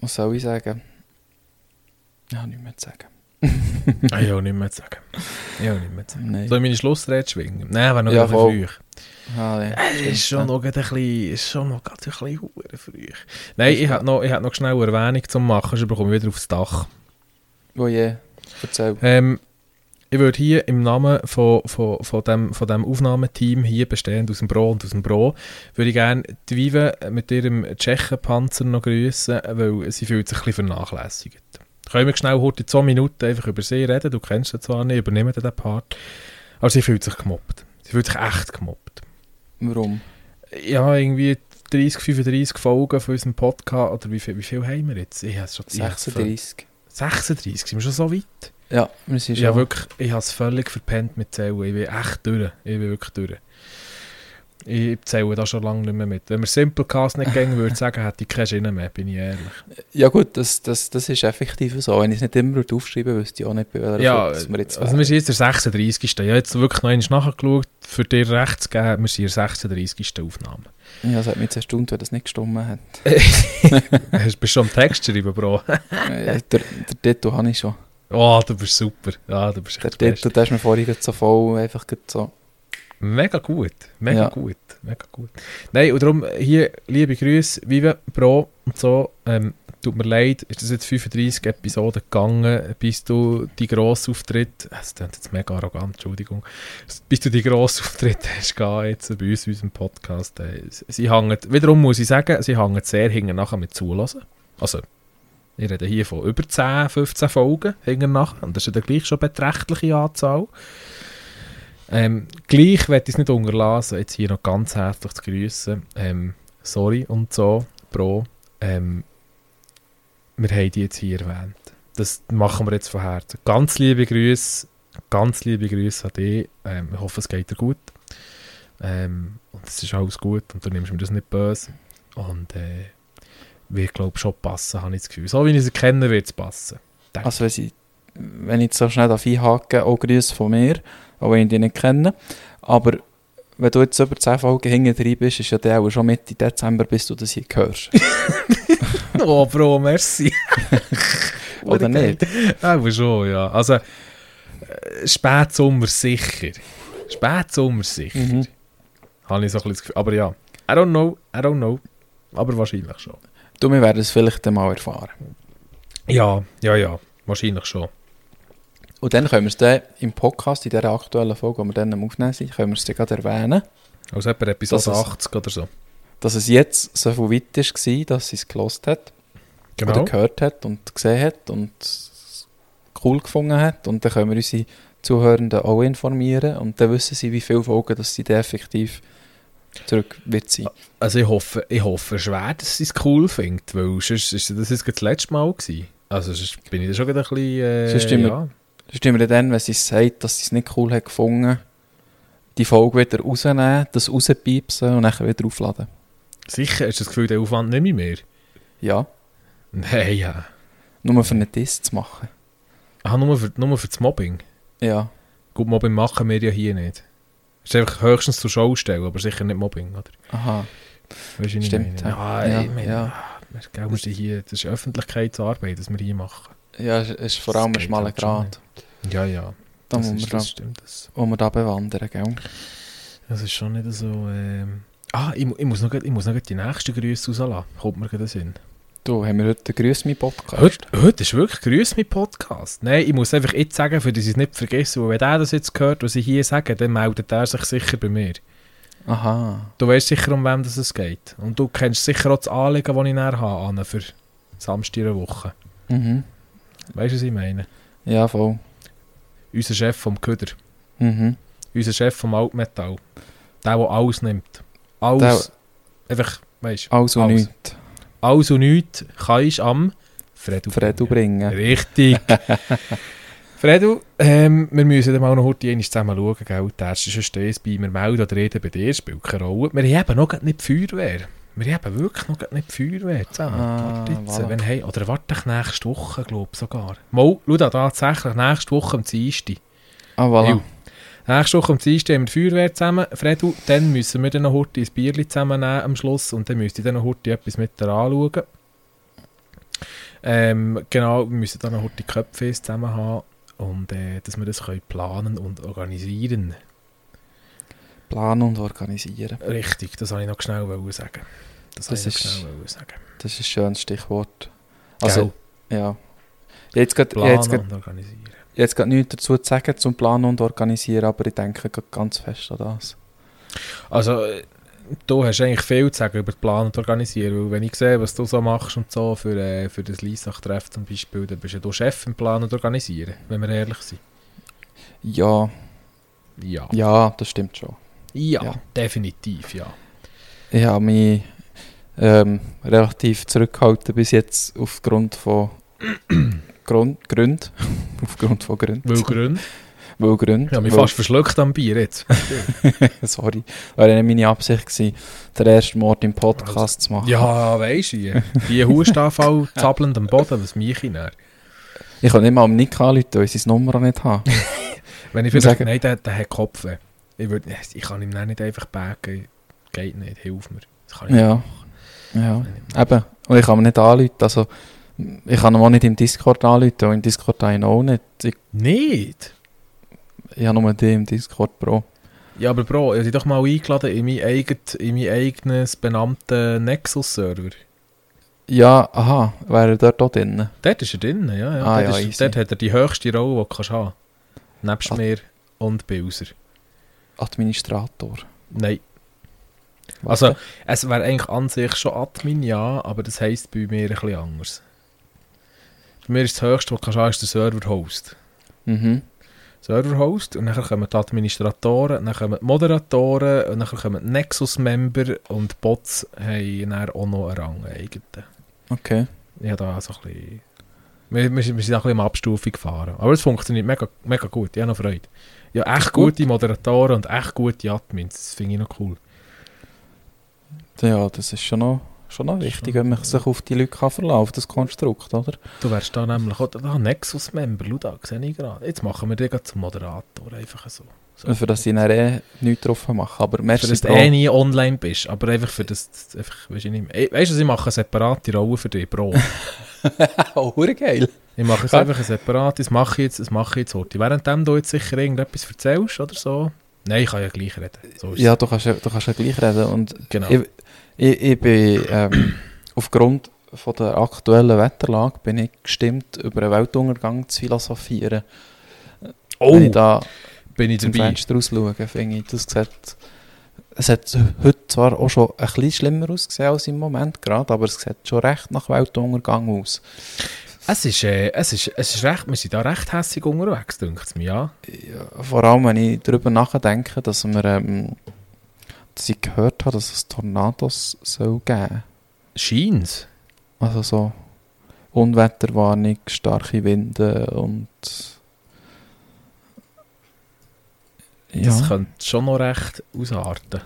Was soll ich sagen? Ja, nichts mehr zu sagen. Ah, ja, nicht mehr zu sagen. Ja, nicht mehr zu sagen. Nein. Soll ich meine Schlussrede schwingen? Nein, wenn noch Ja, früh. Ah, ja. Es ist schon noch ein bisschen, ist schon noch ein bisschen früh. Nein, ich hätte noch, ich noch schnell eine Erwähnung zu machen, sonst bekomme ich wieder aufs Dach. Wo je, erzähl. Ähm, ich würde hier im Namen von, von, von, dem, von dem Aufnahmeteam, hier bestehend aus dem Bro und aus dem Bro, würde ich gerne die Vive mit ihrem Tschechenpanzer noch grüßen, weil sie fühlt sich ein bisschen vernachlässigt. Können wir schnell heute in zwei Minuten einfach über sie reden? Du kennst sie zwar nicht, übernehmen den Part. Aber sie fühlt sich gemobbt. Sie fühlt sich echt gemobbt. Warum? Ja, irgendwie 30, 35 Folgen von unserem Podcast, oder wie viel, wie viel haben wir jetzt? Ich habe es schon ver- 36. 36, sind wir schon so weit? Ja, wir sind Ja, schon. wirklich, ich habe es völlig verpennt mit Zählen. Ich bin echt durch. Ich bin wirklich durch. Ich zähle da schon lange nicht mehr mit. Wenn wir Simplecast nicht gehen würde sagen, hätte ich keine Schiene mehr, bin ich ehrlich. Ja gut, das, das, das ist effektiv so. Wenn ich es nicht immer aufschreibe, wüsste ich auch nicht, bei welcher Ja, Folge wir jetzt also wir sind jetzt der 36. Ich habe jetzt wirklich noch einmal nachgeschaut, für dir recht zu geben, wir sind der 36. Aufnahme. Ja, es hat mich jetzt erstaunt, wenn das nicht gestummen hat. Du bist schon am Text schreiben, Bro. Äh, der, der Titel habe ich schon. Oh, du bist super. Ja, du bist Der echt der Beste. Titel, der ist mir vorhin so voll, einfach so. Mega gut, mega Ja. gut, mega gut. Nein, und darum hier, liebe Grüße, Vive, Bro und so, ähm, tut mir leid, ist das jetzt 35 Episoden gegangen, bis du die grossen Auftritt, es klingt jetzt mega arrogant, Entschuldigung, bis du die grossen Auftritt hast gehabt jetzt bei uns in unserem Podcast, äh, sie hängen, wiederum muss ich sagen, sie hängen sehr hinten nachher mit zulassen. Also, ich rede hier von über 10, 15 Folgen hinten nachher, und das ist ja dann gleich schon eine beträchtliche Anzahl. Ähm, gleich werde ich es nicht unterlassen, jetzt hier noch ganz herzlich zu grüßen. Ähm, sorry und so, Bro. Ähm, wir haben die jetzt hier erwähnt. Das machen wir jetzt von Herzen. Ganz liebe Grüße, ganz liebe Grüße an dich. Ähm, ich hoffe, es geht dir gut. Ähm, und es ist alles gut und du nimmst mir das nicht böse. Und äh, wird, glaube ich, schon passen, habe ich das Gefühl. So wie ich sie kenne, wird es passen. Danke. Also wenn, sie, wenn ich so schnell darf einhaken auch Grüße von mir, auch wenn ich dich nicht kenne. Aber wenn du jetzt über 10 Folgen hinten drin bist, ist ja der auch schon Mitte Dezember, bis du das hier hörst. oh, Bro, merci. Oder nicht? Aber schon, ja. Also, äh, Spätsommer sicher. Spätsommer sicher. Mhm. Habe ich so ein bisschen das Gefühl. Aber ja, I don't know, I don't know. Aber wahrscheinlich schon. Du, wir werden es vielleicht dann mal erfahren. Ja, ja, ja. Wahrscheinlich schon. Und dann können wir es dann im Podcast, in dieser aktuellen Folge, die wir dann am Aufnehmen sind, können wir es dann gerade erwähnen, Also etwa Episode Das ist- 80 oder so. dass es jetzt so viel weit war, dass sie es gelost hat. Genau. oder gehört hat und gesehen hat und es cool gefunden hat. Und dann können wir unsere Zuhörenden auch informieren und dann wissen sie, wie viele Folgen dass sie effektiv zurück wird sein. Also ich hoffe, ich hoffe schwer, dass sie es cool findet, weil sonst ist das jetzt das letzte Mal gewesen. Also sonst bin ich da schon wieder ein bisschen... Äh, Sonst ja. Das stimmt mir dann, wenn sie sagt, dass sie es nicht cool hat gefunden, die Folge wieder rausnehmen, das rauspiepsen und dann wieder aufladen. Sicher, hast du das Gefühl, der Aufwand nicht mehr? Ja, Nein, ja. nur für einen Test zu machen. Ah, nur für, nur für das Mobbing. Ja, Gut, Mobbing machen wir ja hier nicht. Ist einfach höchstens zur Schau stellen, aber sicher nicht Mobbing, oder? aha. Weißt du, Stimmt, meine? ja. Ja, Ja, ich meine, ja. wir sind hier, das ist Öffentlichkeitsarbeit, das wir hier machen. Ja, es ist vor allem ein Das schmaler halt Grad, Ja, ja. da das, muss ist, das da, stimmt. Das, wo wir da bewandern, gell? das ist schon nicht so... Ähm ah, ich, ich, muss noch, ich muss noch die nächsten Grüße rauslassen. Kommt mir gerade Sinn. Du, haben wir heute Grüß mein Podcast? Heute, heute ist wirklich Grüß mit Podcast. Nein, ich muss einfach jetzt sagen, für das ich es nicht vergessen, weil wenn der das jetzt hört, was ich hier sage, dann meldet er sich sicher bei mir. Aha. Du weißt sicher, um wem das es geht. Und du kennst sicher auch das Anliegen, das ich näher habe, Anne, für Samstag in der Woche. Mhm. Weißt du, was ich meine? Ja, voll. Unser Chef vom Köder. Mhm. Unser Chef vom Altmetall. Der, der alles nimmt. Alles. Einfach, weißt du, Alles. nichts. Und nichts kannst am Fredu Fredu bringen. Richtig. Fredu, ähm, wir müssen mal noch heute zusammen schauen, gell? Der erste ist bei mir melden oder reden bei dir, spielt keine Rolle. Wir haben noch nicht die Feuerwehr. Wir haben wirklich noch nicht die Feuerwehr zusammen. Ah, voilà. wenn, hey, oder warte ich nächste Woche, glaube ich sogar. Mal, schau da tatsächlich, nächste Woche am Dienstag. Ah, voilà. Ju. Nächste Woche am Dienstag haben wir Feuerwehr zusammen. Fredu, dann müssen wir dann noch heute ein Bierchen zusammennehmen am Schluss und dann müsst ihr dann noch heute etwas mit dir anschauen. Ähm, genau, wir müssen dann noch heute die Köpfe zusammen haben und äh, dass wir das können planen und organisieren. Planen und organisieren. Richtig, das wollte ich noch schnell sagen. Das, Das ich ist- schnell sagen. Das ist ein schönes Stichwort. Also, Gell? ja. Jetzt geht planen jetzt grad- und organisieren. Jetzt geht nichts dazu zu sagen zum Planen und Organisieren, aber ich denke ganz fest an das. Also, du hast eigentlich viel zu sagen über den Plan und Organisieren, weil wenn ich sehe, was du so machst und so für, äh, für das Lysach-Treff zum Beispiel, dann bist ja du Chef im Plan und Organisieren, wenn wir ehrlich sind. Ja, Ja. ja, das stimmt schon. Ja, Ja. definitiv, ja. Ich habe mich ähm, relativ zurückgehalten bis jetzt aufgrund von Grund, Gründen. aufgrund von Gründen. Weil Gründe. Weil Gründe. Ich habe mich weil- fast verschluckt am Bier jetzt. Sorry, wäre nicht meine Absicht gewesen, den ersten Mord im Podcast zu machen. ja, weisst du, die Hustanfall zappelnd am Boden, was mich ich näher. Ich kann nicht mal am Nick anrufen, weil ich seine Nummer nicht habe. Wenn ich vielleicht, nein, der, der hat Kopfweh. Ich, würd, ich kann ihm nicht einfach backen. Geht nicht, hilf mir. Das kann ich Ja. Ja, eben. Und ich kann mir nicht anrufen. Also, ich kann ihn auch nicht im Discord anrufen, weil im Discord habe ich ihn auch nicht. Ich, Nicht? ich habe nur die im Discord Pro. Ja, aber Bro, ich habe dich doch mal eingeladen in mein, eigen, in mein eigenes benannten Nexus-Server. Ja, aha, wäre er dort auch drin? Dort ist er drin, ja. ja. Ah, dort, ja, ist, easy. dort hat er die höchste Rolle, die du kannst haben Nebst Ah. mir und Bilser. Administrator. Nein. Was Also, es wäre eigentlich an sich schon Admin, ja, aber das heisst bei mir ein bisschen anders. Bei mir ist das höchste, was du kannst haben, ist der Server-Host. Mhm. Server-Host und dann kommen die Administratoren, dann kommen die Moderatoren und dann kommen die Nexus-Member und die Bots haben dann auch noch einen Rang eigenen. Okay. Habe da so ein bisschen... Wir, wir, sind- auch ein bisschen im Abstufung gefahren. Aber es funktioniert mega, mega gut, ich habe noch Freude. Ja, echt Gut. gute Moderatoren und echt gute Admins, das finde ich noch cool. Ja, das ist schon noch, schon noch wichtig, wenn man sich auf die Leute kann verlassen auf das Konstrukt, oder? Du wärst da nämlich auch da Nexus-Member, schau da, sehe ich gerade. Jetzt machen wir den gerade zum Moderator, einfach so. so. Für das ich dann eh nichts drauf mache. Aber Für merci, das du eh nie online bist, aber einfach für das, das einfach, weißt du. Ich- Weißt ich mache eine separate Rolle für dich, Bro. oh, geil. Ich mache es einfach ein separates, mache ich jetzt, das mache ich jetzt heute. Währenddem du jetzt sicher irgendetwas erzählst oder so. Nein, ich kann ja gleich reden. So Ja, du kannst, ja- du kannst ja gleich reden. Und genau. ich, ich, ich bin ähm, aufgrund von der aktuellen Wetterlage bin ich gestimmt, über einen Weltuntergang zu philosophieren. oh, Wenn ich da bin ich dabei. Fenster rausschaue, finde ich, das sieht, es hat heute zwar auch schon ein bisschen schlimmer ausgesehen als im Moment gerade, aber es sieht schon recht nach Weltuntergang aus. Es ist, äh, es, ist, es ist recht, wir sind da recht hässig unterwegs, denkt es mir, ja. Ja, vor allem, wenn ich darüber nachdenke, dass wir, ähm, ich gehört habe, dass es Tornados soll geben. Scheint's. Also so Unwetterwarnung, starke Winde und Das ja. könnte schon noch recht ausarten.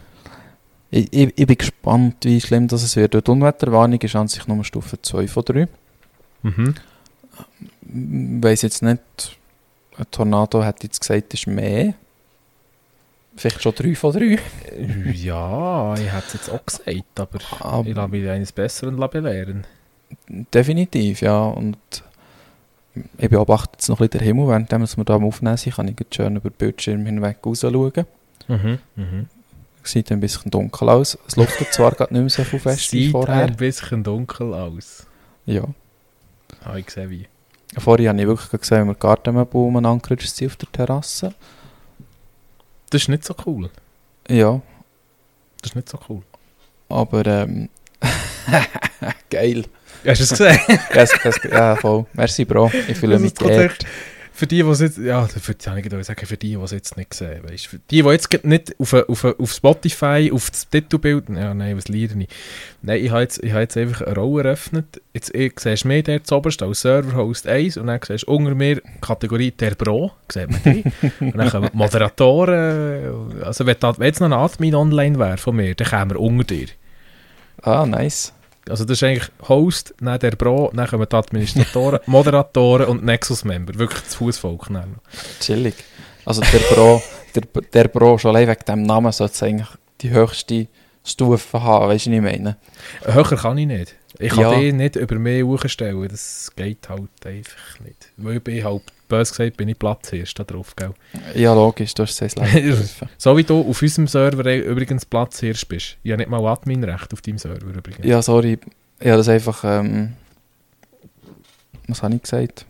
Ich, ich, ich bin gespannt, wie schlimm das es wird. Die Unwetterwarnung ist an sich nur Stufe 2 von 3. Mhm. Ich weiss jetzt nicht, ein Tornado hat jetzt gesagt, ist mehr. Vielleicht schon 3 von 3. Ja, ich hätte es jetzt auch gesagt, aber ich Aber lasse mich eines Besseren belehren. definitiv, ja. Und ich beobachte jetzt noch ein bisschen den Himmel, während wir da am Aufnehmen sind, kann ich jetzt schön über den Bildschirm hinweg raus schauen. Mhm. Mhm. Sieht ein bisschen dunkel aus. Es luftet zwar gerade nicht mehr so viel fest wie Sieht vorher. ein bisschen dunkel aus. Ja. Ah, ich sehe wie. Vorher habe ich wirklich gesehen, wie wir Gartenmöbel umeinander sind auf der Terrasse. Das ist nicht so cool. Ja, Das ist nicht so cool. aber ähm, geil. Hast du es gesehen? Yes, yes, ja, voll. Merci, Bro. Ich fühle mich geehrt. Für die, die es jetzt, ja, für, ja, ich sagen, für die, die es jetzt nicht sehen, weißt, für die, die jetzt nicht auf, auf, auf Spotify, auf das Titelbild, ja, nein, was liere ich? Nein, ich habe jetzt, ich habe jetzt einfach eine Rolle eröffnet. Jetzt ich, siehst du mich dort zuoberst als Server-Host 1 und dann siehst du unter mir Kategorie der Bro, sieht man die. und dann kommen die Moderatoren, also wenn, da, wenn jetzt noch ein Admin online wäre von mir, dann kämen wir unter dir. Ah, nice. Also das ist eigentlich Host, dann der Bro, dann kommen die Administratoren, Moderatoren und Nexus-Member. Wirklich das Fußvolk. Chillig. Also der Bro, der, der Bro schon allein wegen dem Namen sollte eigentlich die höchste Stufe haben, weißt du, was ich meine? Höher kann ich nicht. Ich kann Ja. die nicht über mich hochstellen. Das geht halt einfach nicht. Weil ich bin halt, bös gesagt, bin ich Platzhirsch da drauf, gell? Ja, logisch, du hast es. So wie du auf unserem Server eh übrigens Platzhirsch bist. Ich habe nicht mal Adminrecht auf deinem Server übrigens. ja, sorry. Ich habe das einfach, ähm, was habe ich gesagt?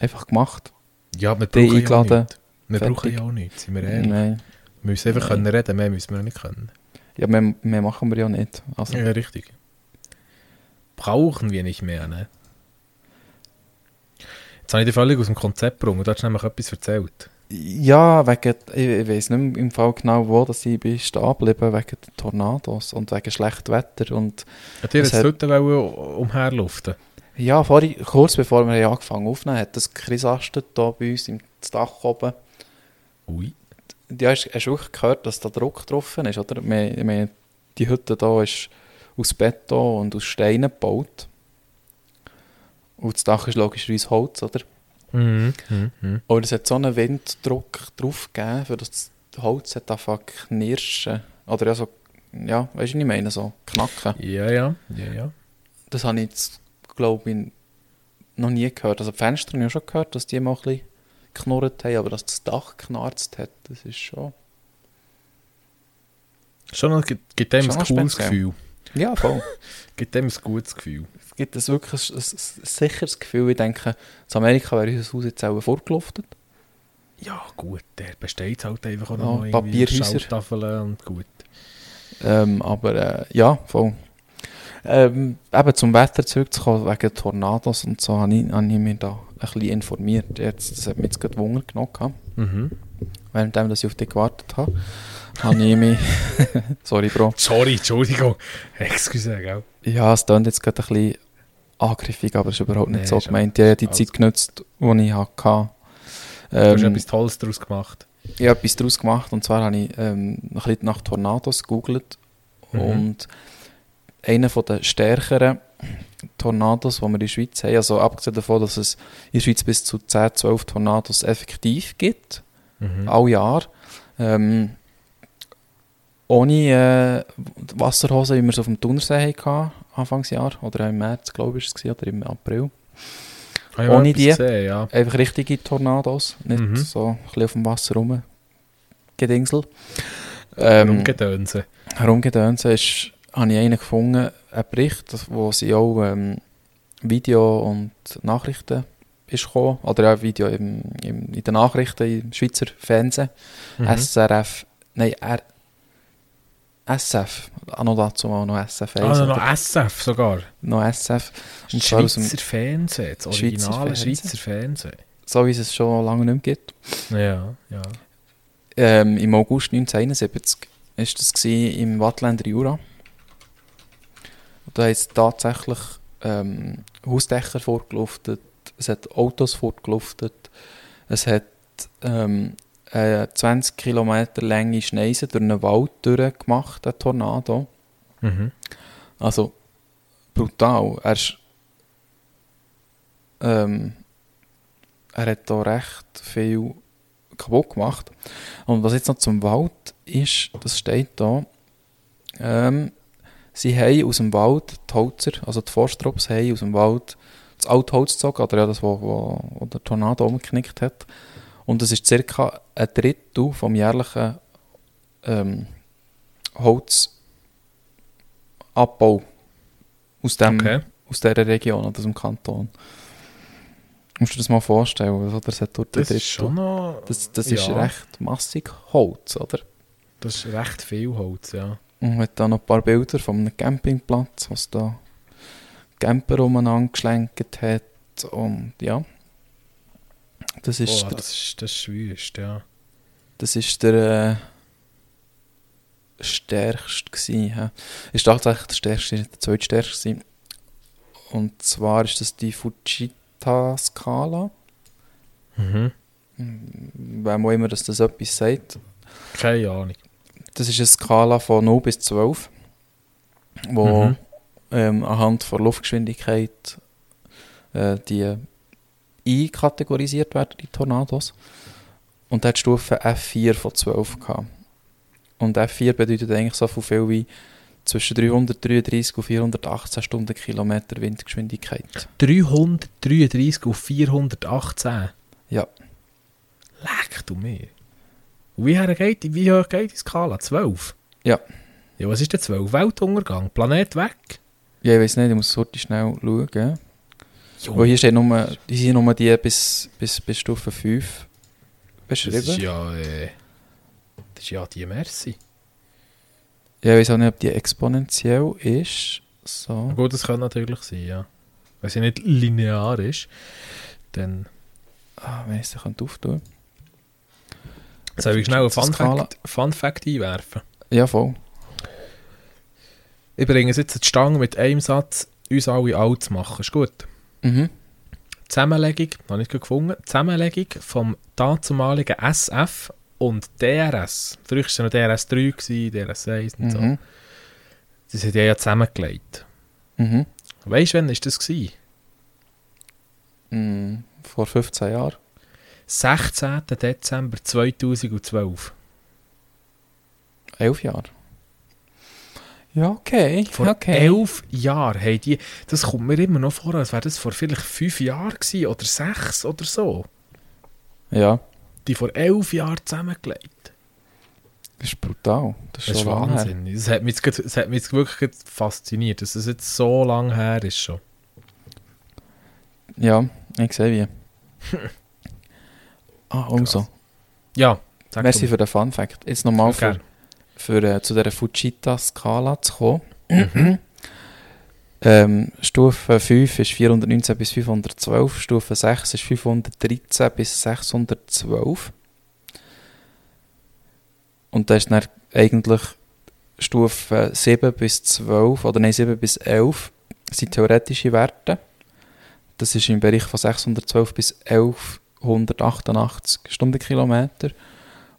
Einfach gemacht. ja wir brauchen ja eingeladen. nichts. Wir Fertig. brauchen ja auch nichts, sind wir ehrlich. Nein. Wir müssen einfach Nein. können reden, mehr müssen wir auch nicht können. Ja, mehr, mehr machen wir ja nicht. Also, Ja, richtig. Brauchen wir nicht mehr, ne? Jetzt habe ich dich völlig aus dem Konzept gebracht. Du hast nämlich etwas erzählt. Ja, wegen, ich, ich weiß nicht im Fall genau, wo dass ich bin stehen geblieben, wegen Tornados und wegen schlechtem Wetter. Und Hat dir Es jetzt hat- heute umherluften? ja, vorhin, kurz bevor wir angefangen aufnehmen, hat das Chrisastet hier bei uns im Dach oben Ui. Ja, hast, hast du wirklich gehört, dass da Druck drauf ist, oder? Wir, meine, die Hütte hier ist aus Beton und aus Steinen gebaut. Und das Dach ist logischerweise Holz, oder? Mhm. Mhm. Mhm. Und es hat so einen Winddruck drauf gegeben, für das Holz hat einfach knirschen. Oder ja, so, ja, weißt du, was ich meine? So knacken. Ja, ja, ja, ja. Das habe ich jetzt, glaube ich, noch nie gehört. Also die Fenster habe ich schon gehört, dass die mal ein bisschen geknurrt haben, aber dass das Dach knarzt hat, das ist schon... Schon noch, gibt, gibt dem Schon ein cooles. Gefühl. Ja, voll. Gibt dem ein gutes Gefühl. Es gibt ein wirklich ein, ein, ein sicheres Gefühl. Ich denke, in Amerika wäre unser Haus jetzt auch vorgeluftet. Ja, gut, der besteht halt einfach auch Ja, noch Papierhäuser. Und gut. Ähm, aber äh, ja, voll. Ähm, eben zum Wetter zurückzukommen, wegen Tornados und so, habe ich, habe ich mich da ein bisschen informiert. Jetzt, das hat mich jetzt gerade Wunder genommen. Mhm. Währenddem, dass ich auf dich gewartet habe, habe ich mich... Sorry, Bro. Sorry, Entschuldigung. Excuse, gell? Ja, es klingt jetzt gerade ein bisschen angriffig, aber es ist überhaupt nicht Nee, so gemeint. Ich habe die Zeit genutzt, die ich hatte. Du hast Ähm, etwas Tolles daraus gemacht. ich habe etwas daraus gemacht und zwar habe ich ähm, ein bisschen nach Tornados gegoogelt Mhm. und einer der stärkeren Tornados, die wir in der Schweiz haben, also abgesehen davon, dass es in der Schweiz bis zu 10, 12 Tornados effektiv gibt, Mhm. all Jahr, ähm, ohne äh, Wasserhose, wie wir es auf dem Thunersee hatten, Anfangsjahr, oder im März, glaube ich, war es, oder im April. Habe ich ohne die- Gesehen, ja. Einfach richtige Tornados, nicht Mhm. so ein bisschen auf dem Wasser rum Gedingsel. Ähm, Rumgedönse. Herumgedönse ist, habe ich einen gefunden, einen Bericht, wo sie auch ähm, Video und Nachrichten ist gekommen, oder ja, Video im, im, in den Nachrichten im Schweizer Fernsehen, Mhm. SRF, nein, R, SF, auch noch dazu mal noch SF Ah, eins noch SF sogar. noch SF, und aus Schweizer dem, Fernsehen, das Schweizer originale Fernsehen. Schweizer Fernsehen. so wie es es schon lange nicht mehr gibt. Ja, ja. Ähm, Im August 1971 war das im Wattländer Jura. Und da ist tatsächlich ähm, Hausdächer vorgeluftet, es hat Autos vorgeluftet, es hat ähm, eine 20 Kilometer lange Schneise durch einen Wald durchgemacht, ein Tornado. Mhm. Also brutal. Er ist, ähm, er hat da recht viel kaputt gemacht. Und was jetzt noch zum Wald ist, das steht da. Ähm, sie haben aus dem Wald die Holzer, also die Forstrops haben aus dem Wald das alte Holz gezogen, oder ja, das, wo, wo, wo der Tornado umgeknickt hat. Und das ist circa ein Drittel vom jährlichen ähm, Holzabbau aus, dem, Okay. aus dieser Region oder aus dem Kanton. Musst du dir das mal vorstellen, oder? Das, hat dort Das ist schon noch... Das, das ist ja, recht massig Holz, oder? Das ist recht viel Holz, ja. Und hat da noch ein paar Bilder von einem Campingplatz, was da Camper umeinander geschlenkt hat. Und ja, das ist, Boah, der, das ist, das ist ja. das ist der äh, stärkste gewesen. hä? Ist tatsächlich der stärkste, der zweitstärkste gewesen. Und zwar ist das die Fujita-Skala. Mhm. Wem auch immer dass das etwas sagt. Keine Ahnung. Das ist eine Skala von 0 bis 12, wo Mhm. ähm, anhand von Luftgeschwindigkeit äh, die einkategorisiert werden, die Tornados. Und der hat Stufe F4 von 12 gehabt. Und F4 bedeutet eigentlich so viel wie zwischen 333 und 418 Stundenkilometer Windgeschwindigkeit. 333 auf 418. Ja. Leck du mir. Und wie, geht, wie hoch geht die Skala? 12? Ja. Ja, was ist denn 12? Weltuntergang? Planet weg? Ja, ich weiß nicht, ich muss so schnell schauen. Jo, Weil hier steht nur, hier sind nur die bis, bis, bis Stufe 5 das beschrieben. ist ja... Äh, das ist ja die Merci. Ja, ich weiß auch nicht, ob die exponentiell ist. So. Gut, das kann natürlich sein, ja. Wenn sie nicht linear ist, dann... Ah, weiss, ich könnte auftun. Soll ich schnell einen Fun Skala. Fact, Fun Fact einwerfen? Ja, voll. Ich bringe es jetzt die Stange mit einem Satz, uns alle alt zu machen. Ist gut? Mhm. Zusammenlegung, noch nicht gefunden, Zusammenlegung vom dazumaligen SF und DRS. Früher war es noch DRS 3, gewesen, DRS 1 und so. Mhm. Das hat ja ja zusammengelegt. Mhm. Weißt du, wann war das? Gewesen? Mhm. Vor 15 Jahren. 16. Dezember 2012. Elf Jahre. Ja, okay. Vor okay. elf Jahren haben die, das kommt mir immer noch vor, als wäre das vor vielleicht fünf Jahren gewesen, oder sechs oder so. Ja, Die vor elf Jahren zusammengelegt. das ist brutal. Das ist, Das ist lange her. Wahnsinn. Das hat mich, jetzt, das hat mich jetzt wirklich fasziniert, dass es jetzt so lange her ist schon. Ja, ich sehe wie. ah, also. Ja, sag Merci du. für den Fun Fact. Jetzt nochmal für, Gerne. Für, äh, zu dieser Fujita-Skala zu kommen. Mhm. Ähm, Stufe 5 ist 419 bis 512, Stufe 6 ist 513 bis 612. Und da ist dann eigentlich Stufe 7 bis 12, oder nein, 7 bis 11 sind theoretische Werte. Das ist im Bereich von 612 bis 1188 Stundenkilometer,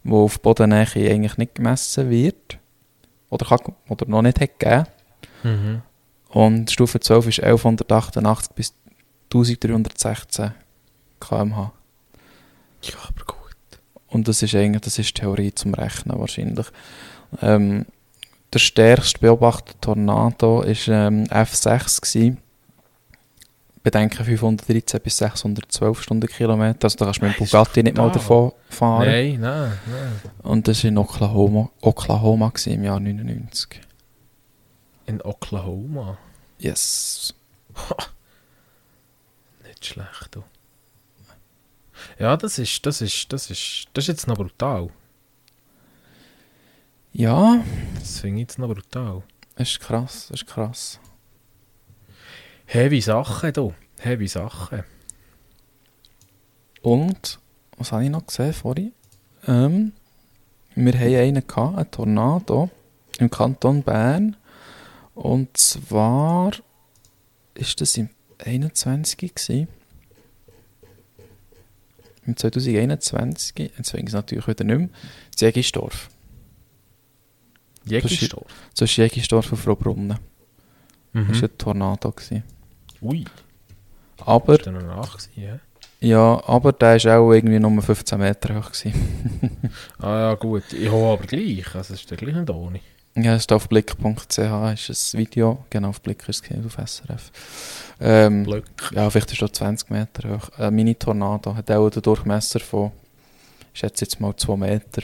wo auf Bodennähe eigentlich nicht gemessen wird. Oder, kann, oder noch nicht hat gegeben. Mhm. Und Stufe 12 ist 1188 bis 1316 km/h. Ja, aber gut. Und das ist eigentlich, das ist Theorie zum Rechnen wahrscheinlich. Ähm, der stärkste beobachtete Tornado ist ähm, F6 gsi. Bedenken 513 bis 612 Stundenkilometer. Also da kannst du mit dem Bugatti nicht mal davon fahren. Nein, nein, nein. Und das war in Oklahoma, Oklahoma im Jahr 99. In Oklahoma. Yes. Nicht schlecht, du. Ja, das ist, das ist, das ist, das ist jetzt noch brutal. Ja, Das finde ich jetzt noch brutal. das ist krass, das ist krass. Heavy Sachen, du. Heavy Sachen. Und, was habe ich noch gesehen vorhin? Ähm, wir haben einen gehabt, einen Tornado im Kanton Bern. Und zwar ist das im 21. gewesen. Im 2021, jetzt weiß ich es natürlich wieder nicht mehr, das Jägisdorf. Jägistorf. Das ist Jägisdorf auf Frohbrunnen. Das war Mhm. ein Tornado. Gewesen. Ui, Aber, ist dann noch nach gewesen, ja? ja, aber der war auch irgendwie nur 15 Meter hoch. Gewesen. Ah ja, gut. Ich habe aber gleich. Also, es ist der gleich nicht ohne. Ja, es ist auf blick.ch ist ein Video, genau auf Blick ist es auf SRF. Ähm, Glück. ja, vielleicht ist es 20 Meter hoch. Ein Mini-Tornado hat auch den Durchmesser von, ich schätze jetzt mal 2 Meter.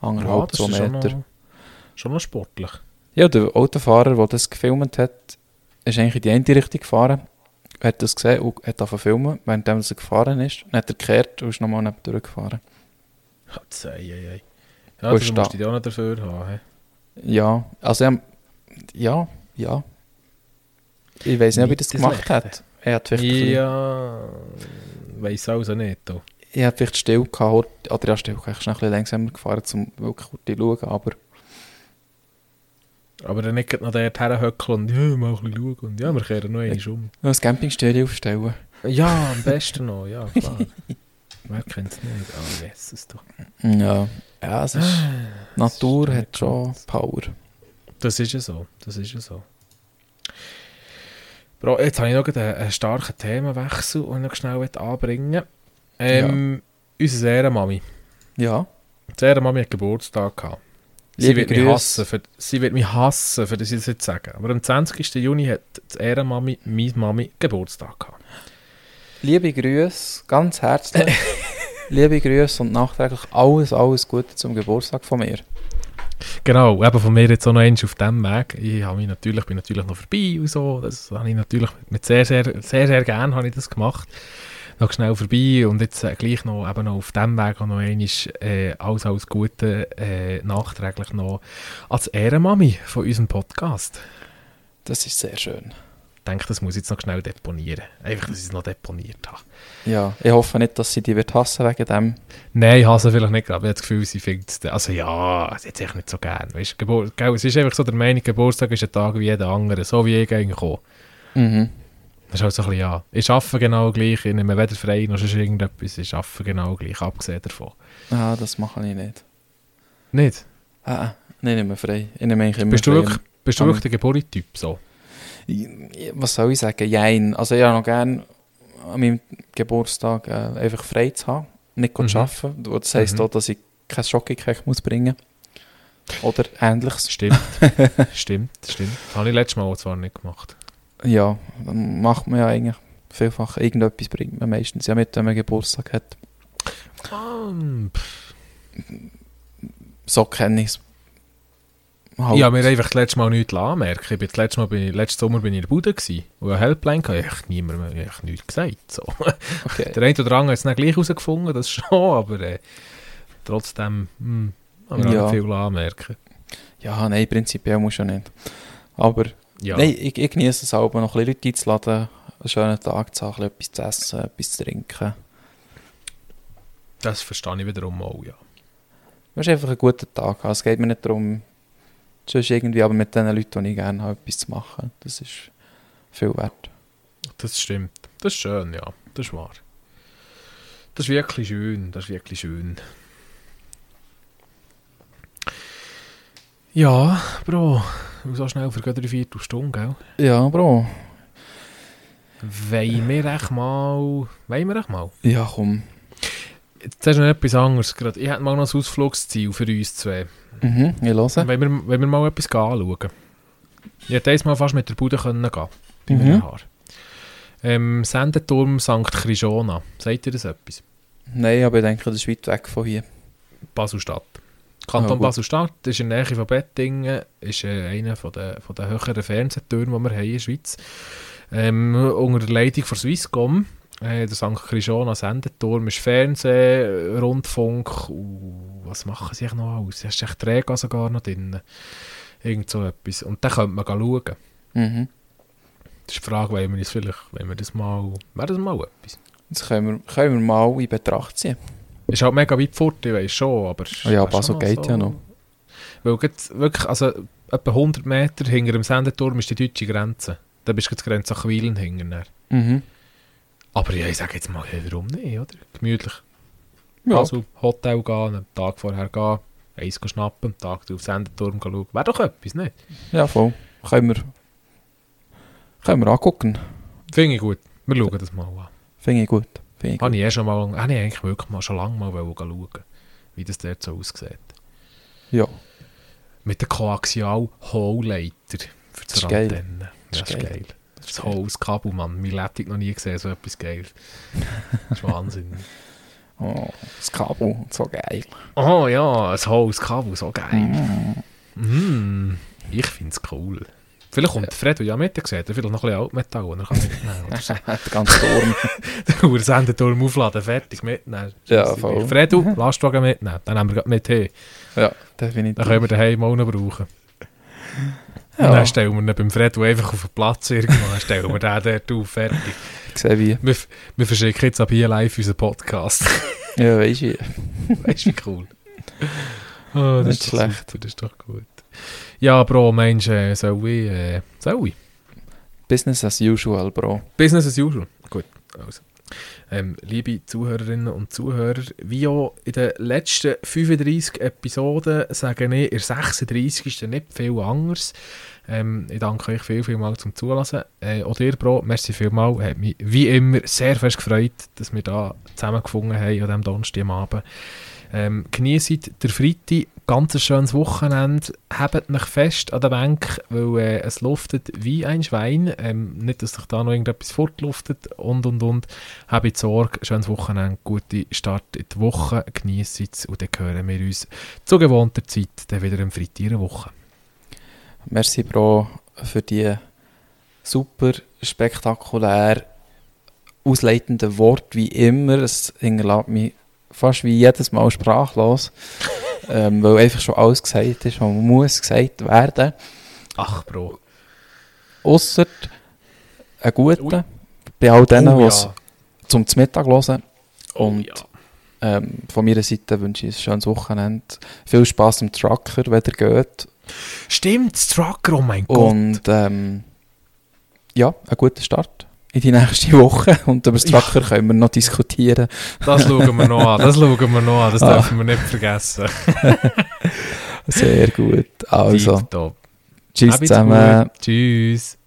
Anderthalb, das 2 ist schon Meter. noch, schon noch sportlich. Ja, der Autofahrer, der das gefilmt hat, ist eigentlich in die eine Richtung gefahren, hat das gesehen und hat angefangen filmen, während er gefahren ist. Dann hat er gekehrt und ist nochmal neben durchgefahren. Ei, ei, ei. Ja, das ist musst du auch noch dafür haben. hä? Ja, also er, ja, ja. Ich weiß nicht, ob er das Nicht das gemacht Lechte. hat. Er hat vielleicht, Ja, weiß also nicht. Du. er hat vielleicht still gehabt, oder ja, still gehabt, ich bin ein bisschen langsamer gefahren, um wirklich gut zu schauen, aber Aber dann nicht noch dort herhöckeln und ja, mal ein bisschen schauen. Und ja, wir kehren noch einmal um. ein Campingstelle aufstellen. Ja, am besten noch, ja, klar. Wer kennt es nicht? Ah, yes, es doch. Ja, ja es ist, Natur ist hat schon Power. Das ist ja so, das ist ja so. Bro, jetzt habe ich noch einen, einen starken Themenwechsel, den ich noch schnell anbringen. Ähm, Unsere Ehrenmami. Ja, Die Ehrenmami hat Geburtstag gehabt. Sie Liebe wird, mich Grüße. hassen, für, sie wird mich hassen, für das ich das jetzt sage. Aber am 20. Juni hat die Ehrenmami, meine Mami, Geburtstag gehabt. liebe Grüße, ganz herzlich. liebe Grüße und nachträglich alles, alles Gute zum Geburtstag von mir. Genau, eben von mir jetzt auch noch eins auf dem Weg. Ich habe mich natürlich, bin natürlich noch vorbei und so. Das habe ich natürlich mit sehr, sehr, sehr, sehr gern habe ich das gemacht. Noch schnell vorbei und jetzt äh, gleich noch, eben noch auf dem Weg auch noch einmal äh, alles, alles Gute äh, nachträglich noch als Ehrenmami von unserem Podcast. Das ist sehr schön. Ich denke, das muss ich jetzt noch schnell deponieren. Einfach, dass ich es noch deponiert habe. Ja, ich hoffe nicht, dass sie dich wird hassen wegen dem. Nein, ich hasse vielleicht nicht, aber ich habe das Gefühl, sie findet es, also ja, sie hat es echt nicht so gern. Weißt, Gebur gell, es ist einfach so der Meinung, Geburtstag ist ein Tag wie jeder andere, so wie ich eigentlich auch. Mhm. Das ist halt so ein bisschen, ja. Ich arbeite genau gleich, ich nehme weder frei noch sonst irgendetwas. Ich arbeite genau gleich, abgesehen davon. Ah, das mache ich nicht. Nicht? Ah, ah, nein, nicht mehr frei. Ich nehme eigentlich immer Bist du wirklich, bist du wirklich der Geburi-Typ so? Was soll ich sagen? Jein. Also ich habe noch gerne an meinem Geburtstag äh, einfach frei zu haben. Nicht Mhm. zu arbeiten. Das heisst Mhm. auch, dass ich kein Schokokek muss bringen Oder ähnliches. Stimmt. stimmt, stimmt. Das habe ich letztes Mal zwar nicht gemacht. Ja, dann macht man ja eigentlich vielfach irgendetwas bringt man meistens ja mit, wenn man Geburtstag hat. Um. So kenne ich es. Halt. Ich habe mir einfach das letzte Mal nichts anmerken. Ich letzte Mal, bin ich, letzten Sommer bin ich in der Bude gewesen. Und eine Helpline hatte. Ich habe niemandem ich nichts gesagt. So. okay. Der eine oder andere hat es dann gleich herausgefunden, das schon, aber äh, trotzdem hm, habe ich Ja. nicht viel anmerken. Ja, nein, prinzipiell muss ja nicht. Aber Ja, nein, ich, ich genieße es auch, noch ein bisschen Leute einzuladen, einen schönen Tag zu haben, etwas zu essen, etwas zu trinken. das verstehe ich wiederum auch, ja. Es ist einfach ein guter Tag. Also es geht mir nicht darum, sonst irgendwie, aber mit den Leuten, die ich gerne habe, etwas zu machen. Das ist viel wert. Das stimmt. Das ist schön, ja. Das ist wahr. Das ist wirklich schön. Das ist wirklich schön. Ja, Bro. So schnell vergeht eine Viertelstunde, gell? Ja, Bro. Wollen wir echt mal... Wollen wir echt mal? Ja, komm. Jetzt hast du noch etwas anderes gerade. Ich hätte mal noch ein Ausflugsziel für uns zwei. Mhm, ich höre. Wollen wir, wollen wir mal etwas anschauen? Ich hätte einmal fast mit der Bude können gehen bei Mhm. meinem Haar. Ähm, Sendeturm St. Krishona. Sagt ihr das etwas? Nein, aber ich denke, das ist weit weg von hier. Basel-Stadt. Kanton gut. Basel-Stadt ist in der Nähe von Bettingen, ist äh, einer von der, von der höheren Fernsehtürme, die wir haben in der Schweiz. Ähm, unter der Leitung von Swisscom, äh, der St. Krishona Sendeturm, ist Fernsehen, Rundfunk, uh, was machen sie eigentlich noch aus? Hast du echt Träger sogar noch drin? Irgend so etwas. Und da könnte man schauen. Mhm. Das ist die Frage, wollen wir das vielleicht, wenn wir das mal, wäre das mal etwas? Das können wir, können wir mal in Betracht ziehen. Ist halt mega weit fort, ich weiß schon, aber... Oh ja, Basel geht ja noch. Weil grad wirklich, also etwa 100 Meter hinter dem Sendeturm ist die deutsche Grenze. Da bist du die Grenze nach Wielen hinten. Mhm. Aber ja, ich sage jetzt mal, warum nicht, oder? Gemütlich. Ja, Also, Hotel gehen, einen Tag vorher gehen, eins schnappen, einen Tag auf den Sendeturm schauen. Wäre doch etwas, nicht? ja, voll. Können wir, können wir angucken. Finde ich gut. Wir schauen das mal an. Finde ich gut. Habe ich eh schon mal, habe ich eigentlich wirklich mal, schon lange mal schauen, wie das dort so aussieht. Ja, Mit der Koaxial-Hohlleiter für Das ist die geil. Antenne. Das Das ist ist geil. geil. Das das Kabel, Mann. Mein Leben noch nie gesehen, so etwas geil. Das ist Wahnsinn. oh, das Kabel, so geil. Oh ja, ein Hole, das Kabel, so geil. Mm. Mm, ich finde es cool. Vielleicht kommt Fredo ja mit, der sieht er vielleicht noch ein bisschen Altmetall, und er kann mitnehmen. Oder so. Der ganze Turm. Der Ursendeturm aufladen, fertig, mitnehmen. Ja, voll. Fredo, Lastwagen mitnehmen, dann haben wir mit hin. ja, definitiv. Dann können wir daheim auch noch brauchen. Und ja, dann stellen wir ihn beim Fredo einfach auf den Platz irgendwann, dann stellen wir den dort auf, fertig. ich sehe wie. Wir, wir verschicken jetzt ab hier live unseren Podcast. Ja, weisst du. weißt du, wie cool? Oh, das Nicht ist schlecht. Super, das ist doch gut. Ja, Bro, meinst du, äh, soll ich? Äh, soll ich? Business as usual, Bro. Business as usual. Gut, also. Ähm, liebe Zuhörerinnen und Zuhörer, wie auch in den letzten 35 Episoden sage ich, in der 36 ist nicht viel anderes. Ähm, ich danke euch viel, viel mal zum Zulassen. Äh, auch dir, Bro, merci vielmal. Hat mich wie immer sehr fest gefreut, dass wir da zusammengefunden haben an diesem Donnerstag am Abend. Ähm, genießt der Freitag, ganz schönes Wochenende. Habt euch fest an der Bank, weil äh, es luftet wie ein Schwein. Ähm, nicht, dass sich da noch irgendetwas fortluftet und und und. Habt Sorge, schönes Wochenende, gute Start in die Woche, genießt es und dann hören wir uns zu gewohnter Zeit dann wieder am Freitag in Woche. Merci, Bro, für die super spektakulär ausleitenden Worte, wie immer. Es hinterlässt mich fast wie jedes Mal sprachlos, ähm, weil einfach schon alles gesagt ist, was muss gesagt werden. Ach, Bro. Ausser ein Ui. guter bei all denen, Oh, ja. es zum Mittag hören. Oh, Und ja. ähm, von meiner Seite wünsche ich ein schönes Wochenende. Viel Spaß im Trucker, wenn ihr geht. Stimmt, das Trucker, oh mein Gott. Und ähm, ja, einen guten Start in die nächste Woche und über das Ja. Tracker können wir noch diskutieren. Das schauen wir noch an, das schauen wir noch an, das Ah. dürfen wir nicht vergessen. Sehr gut. Also, tschüss Habt's zusammen. gut. Tschüss.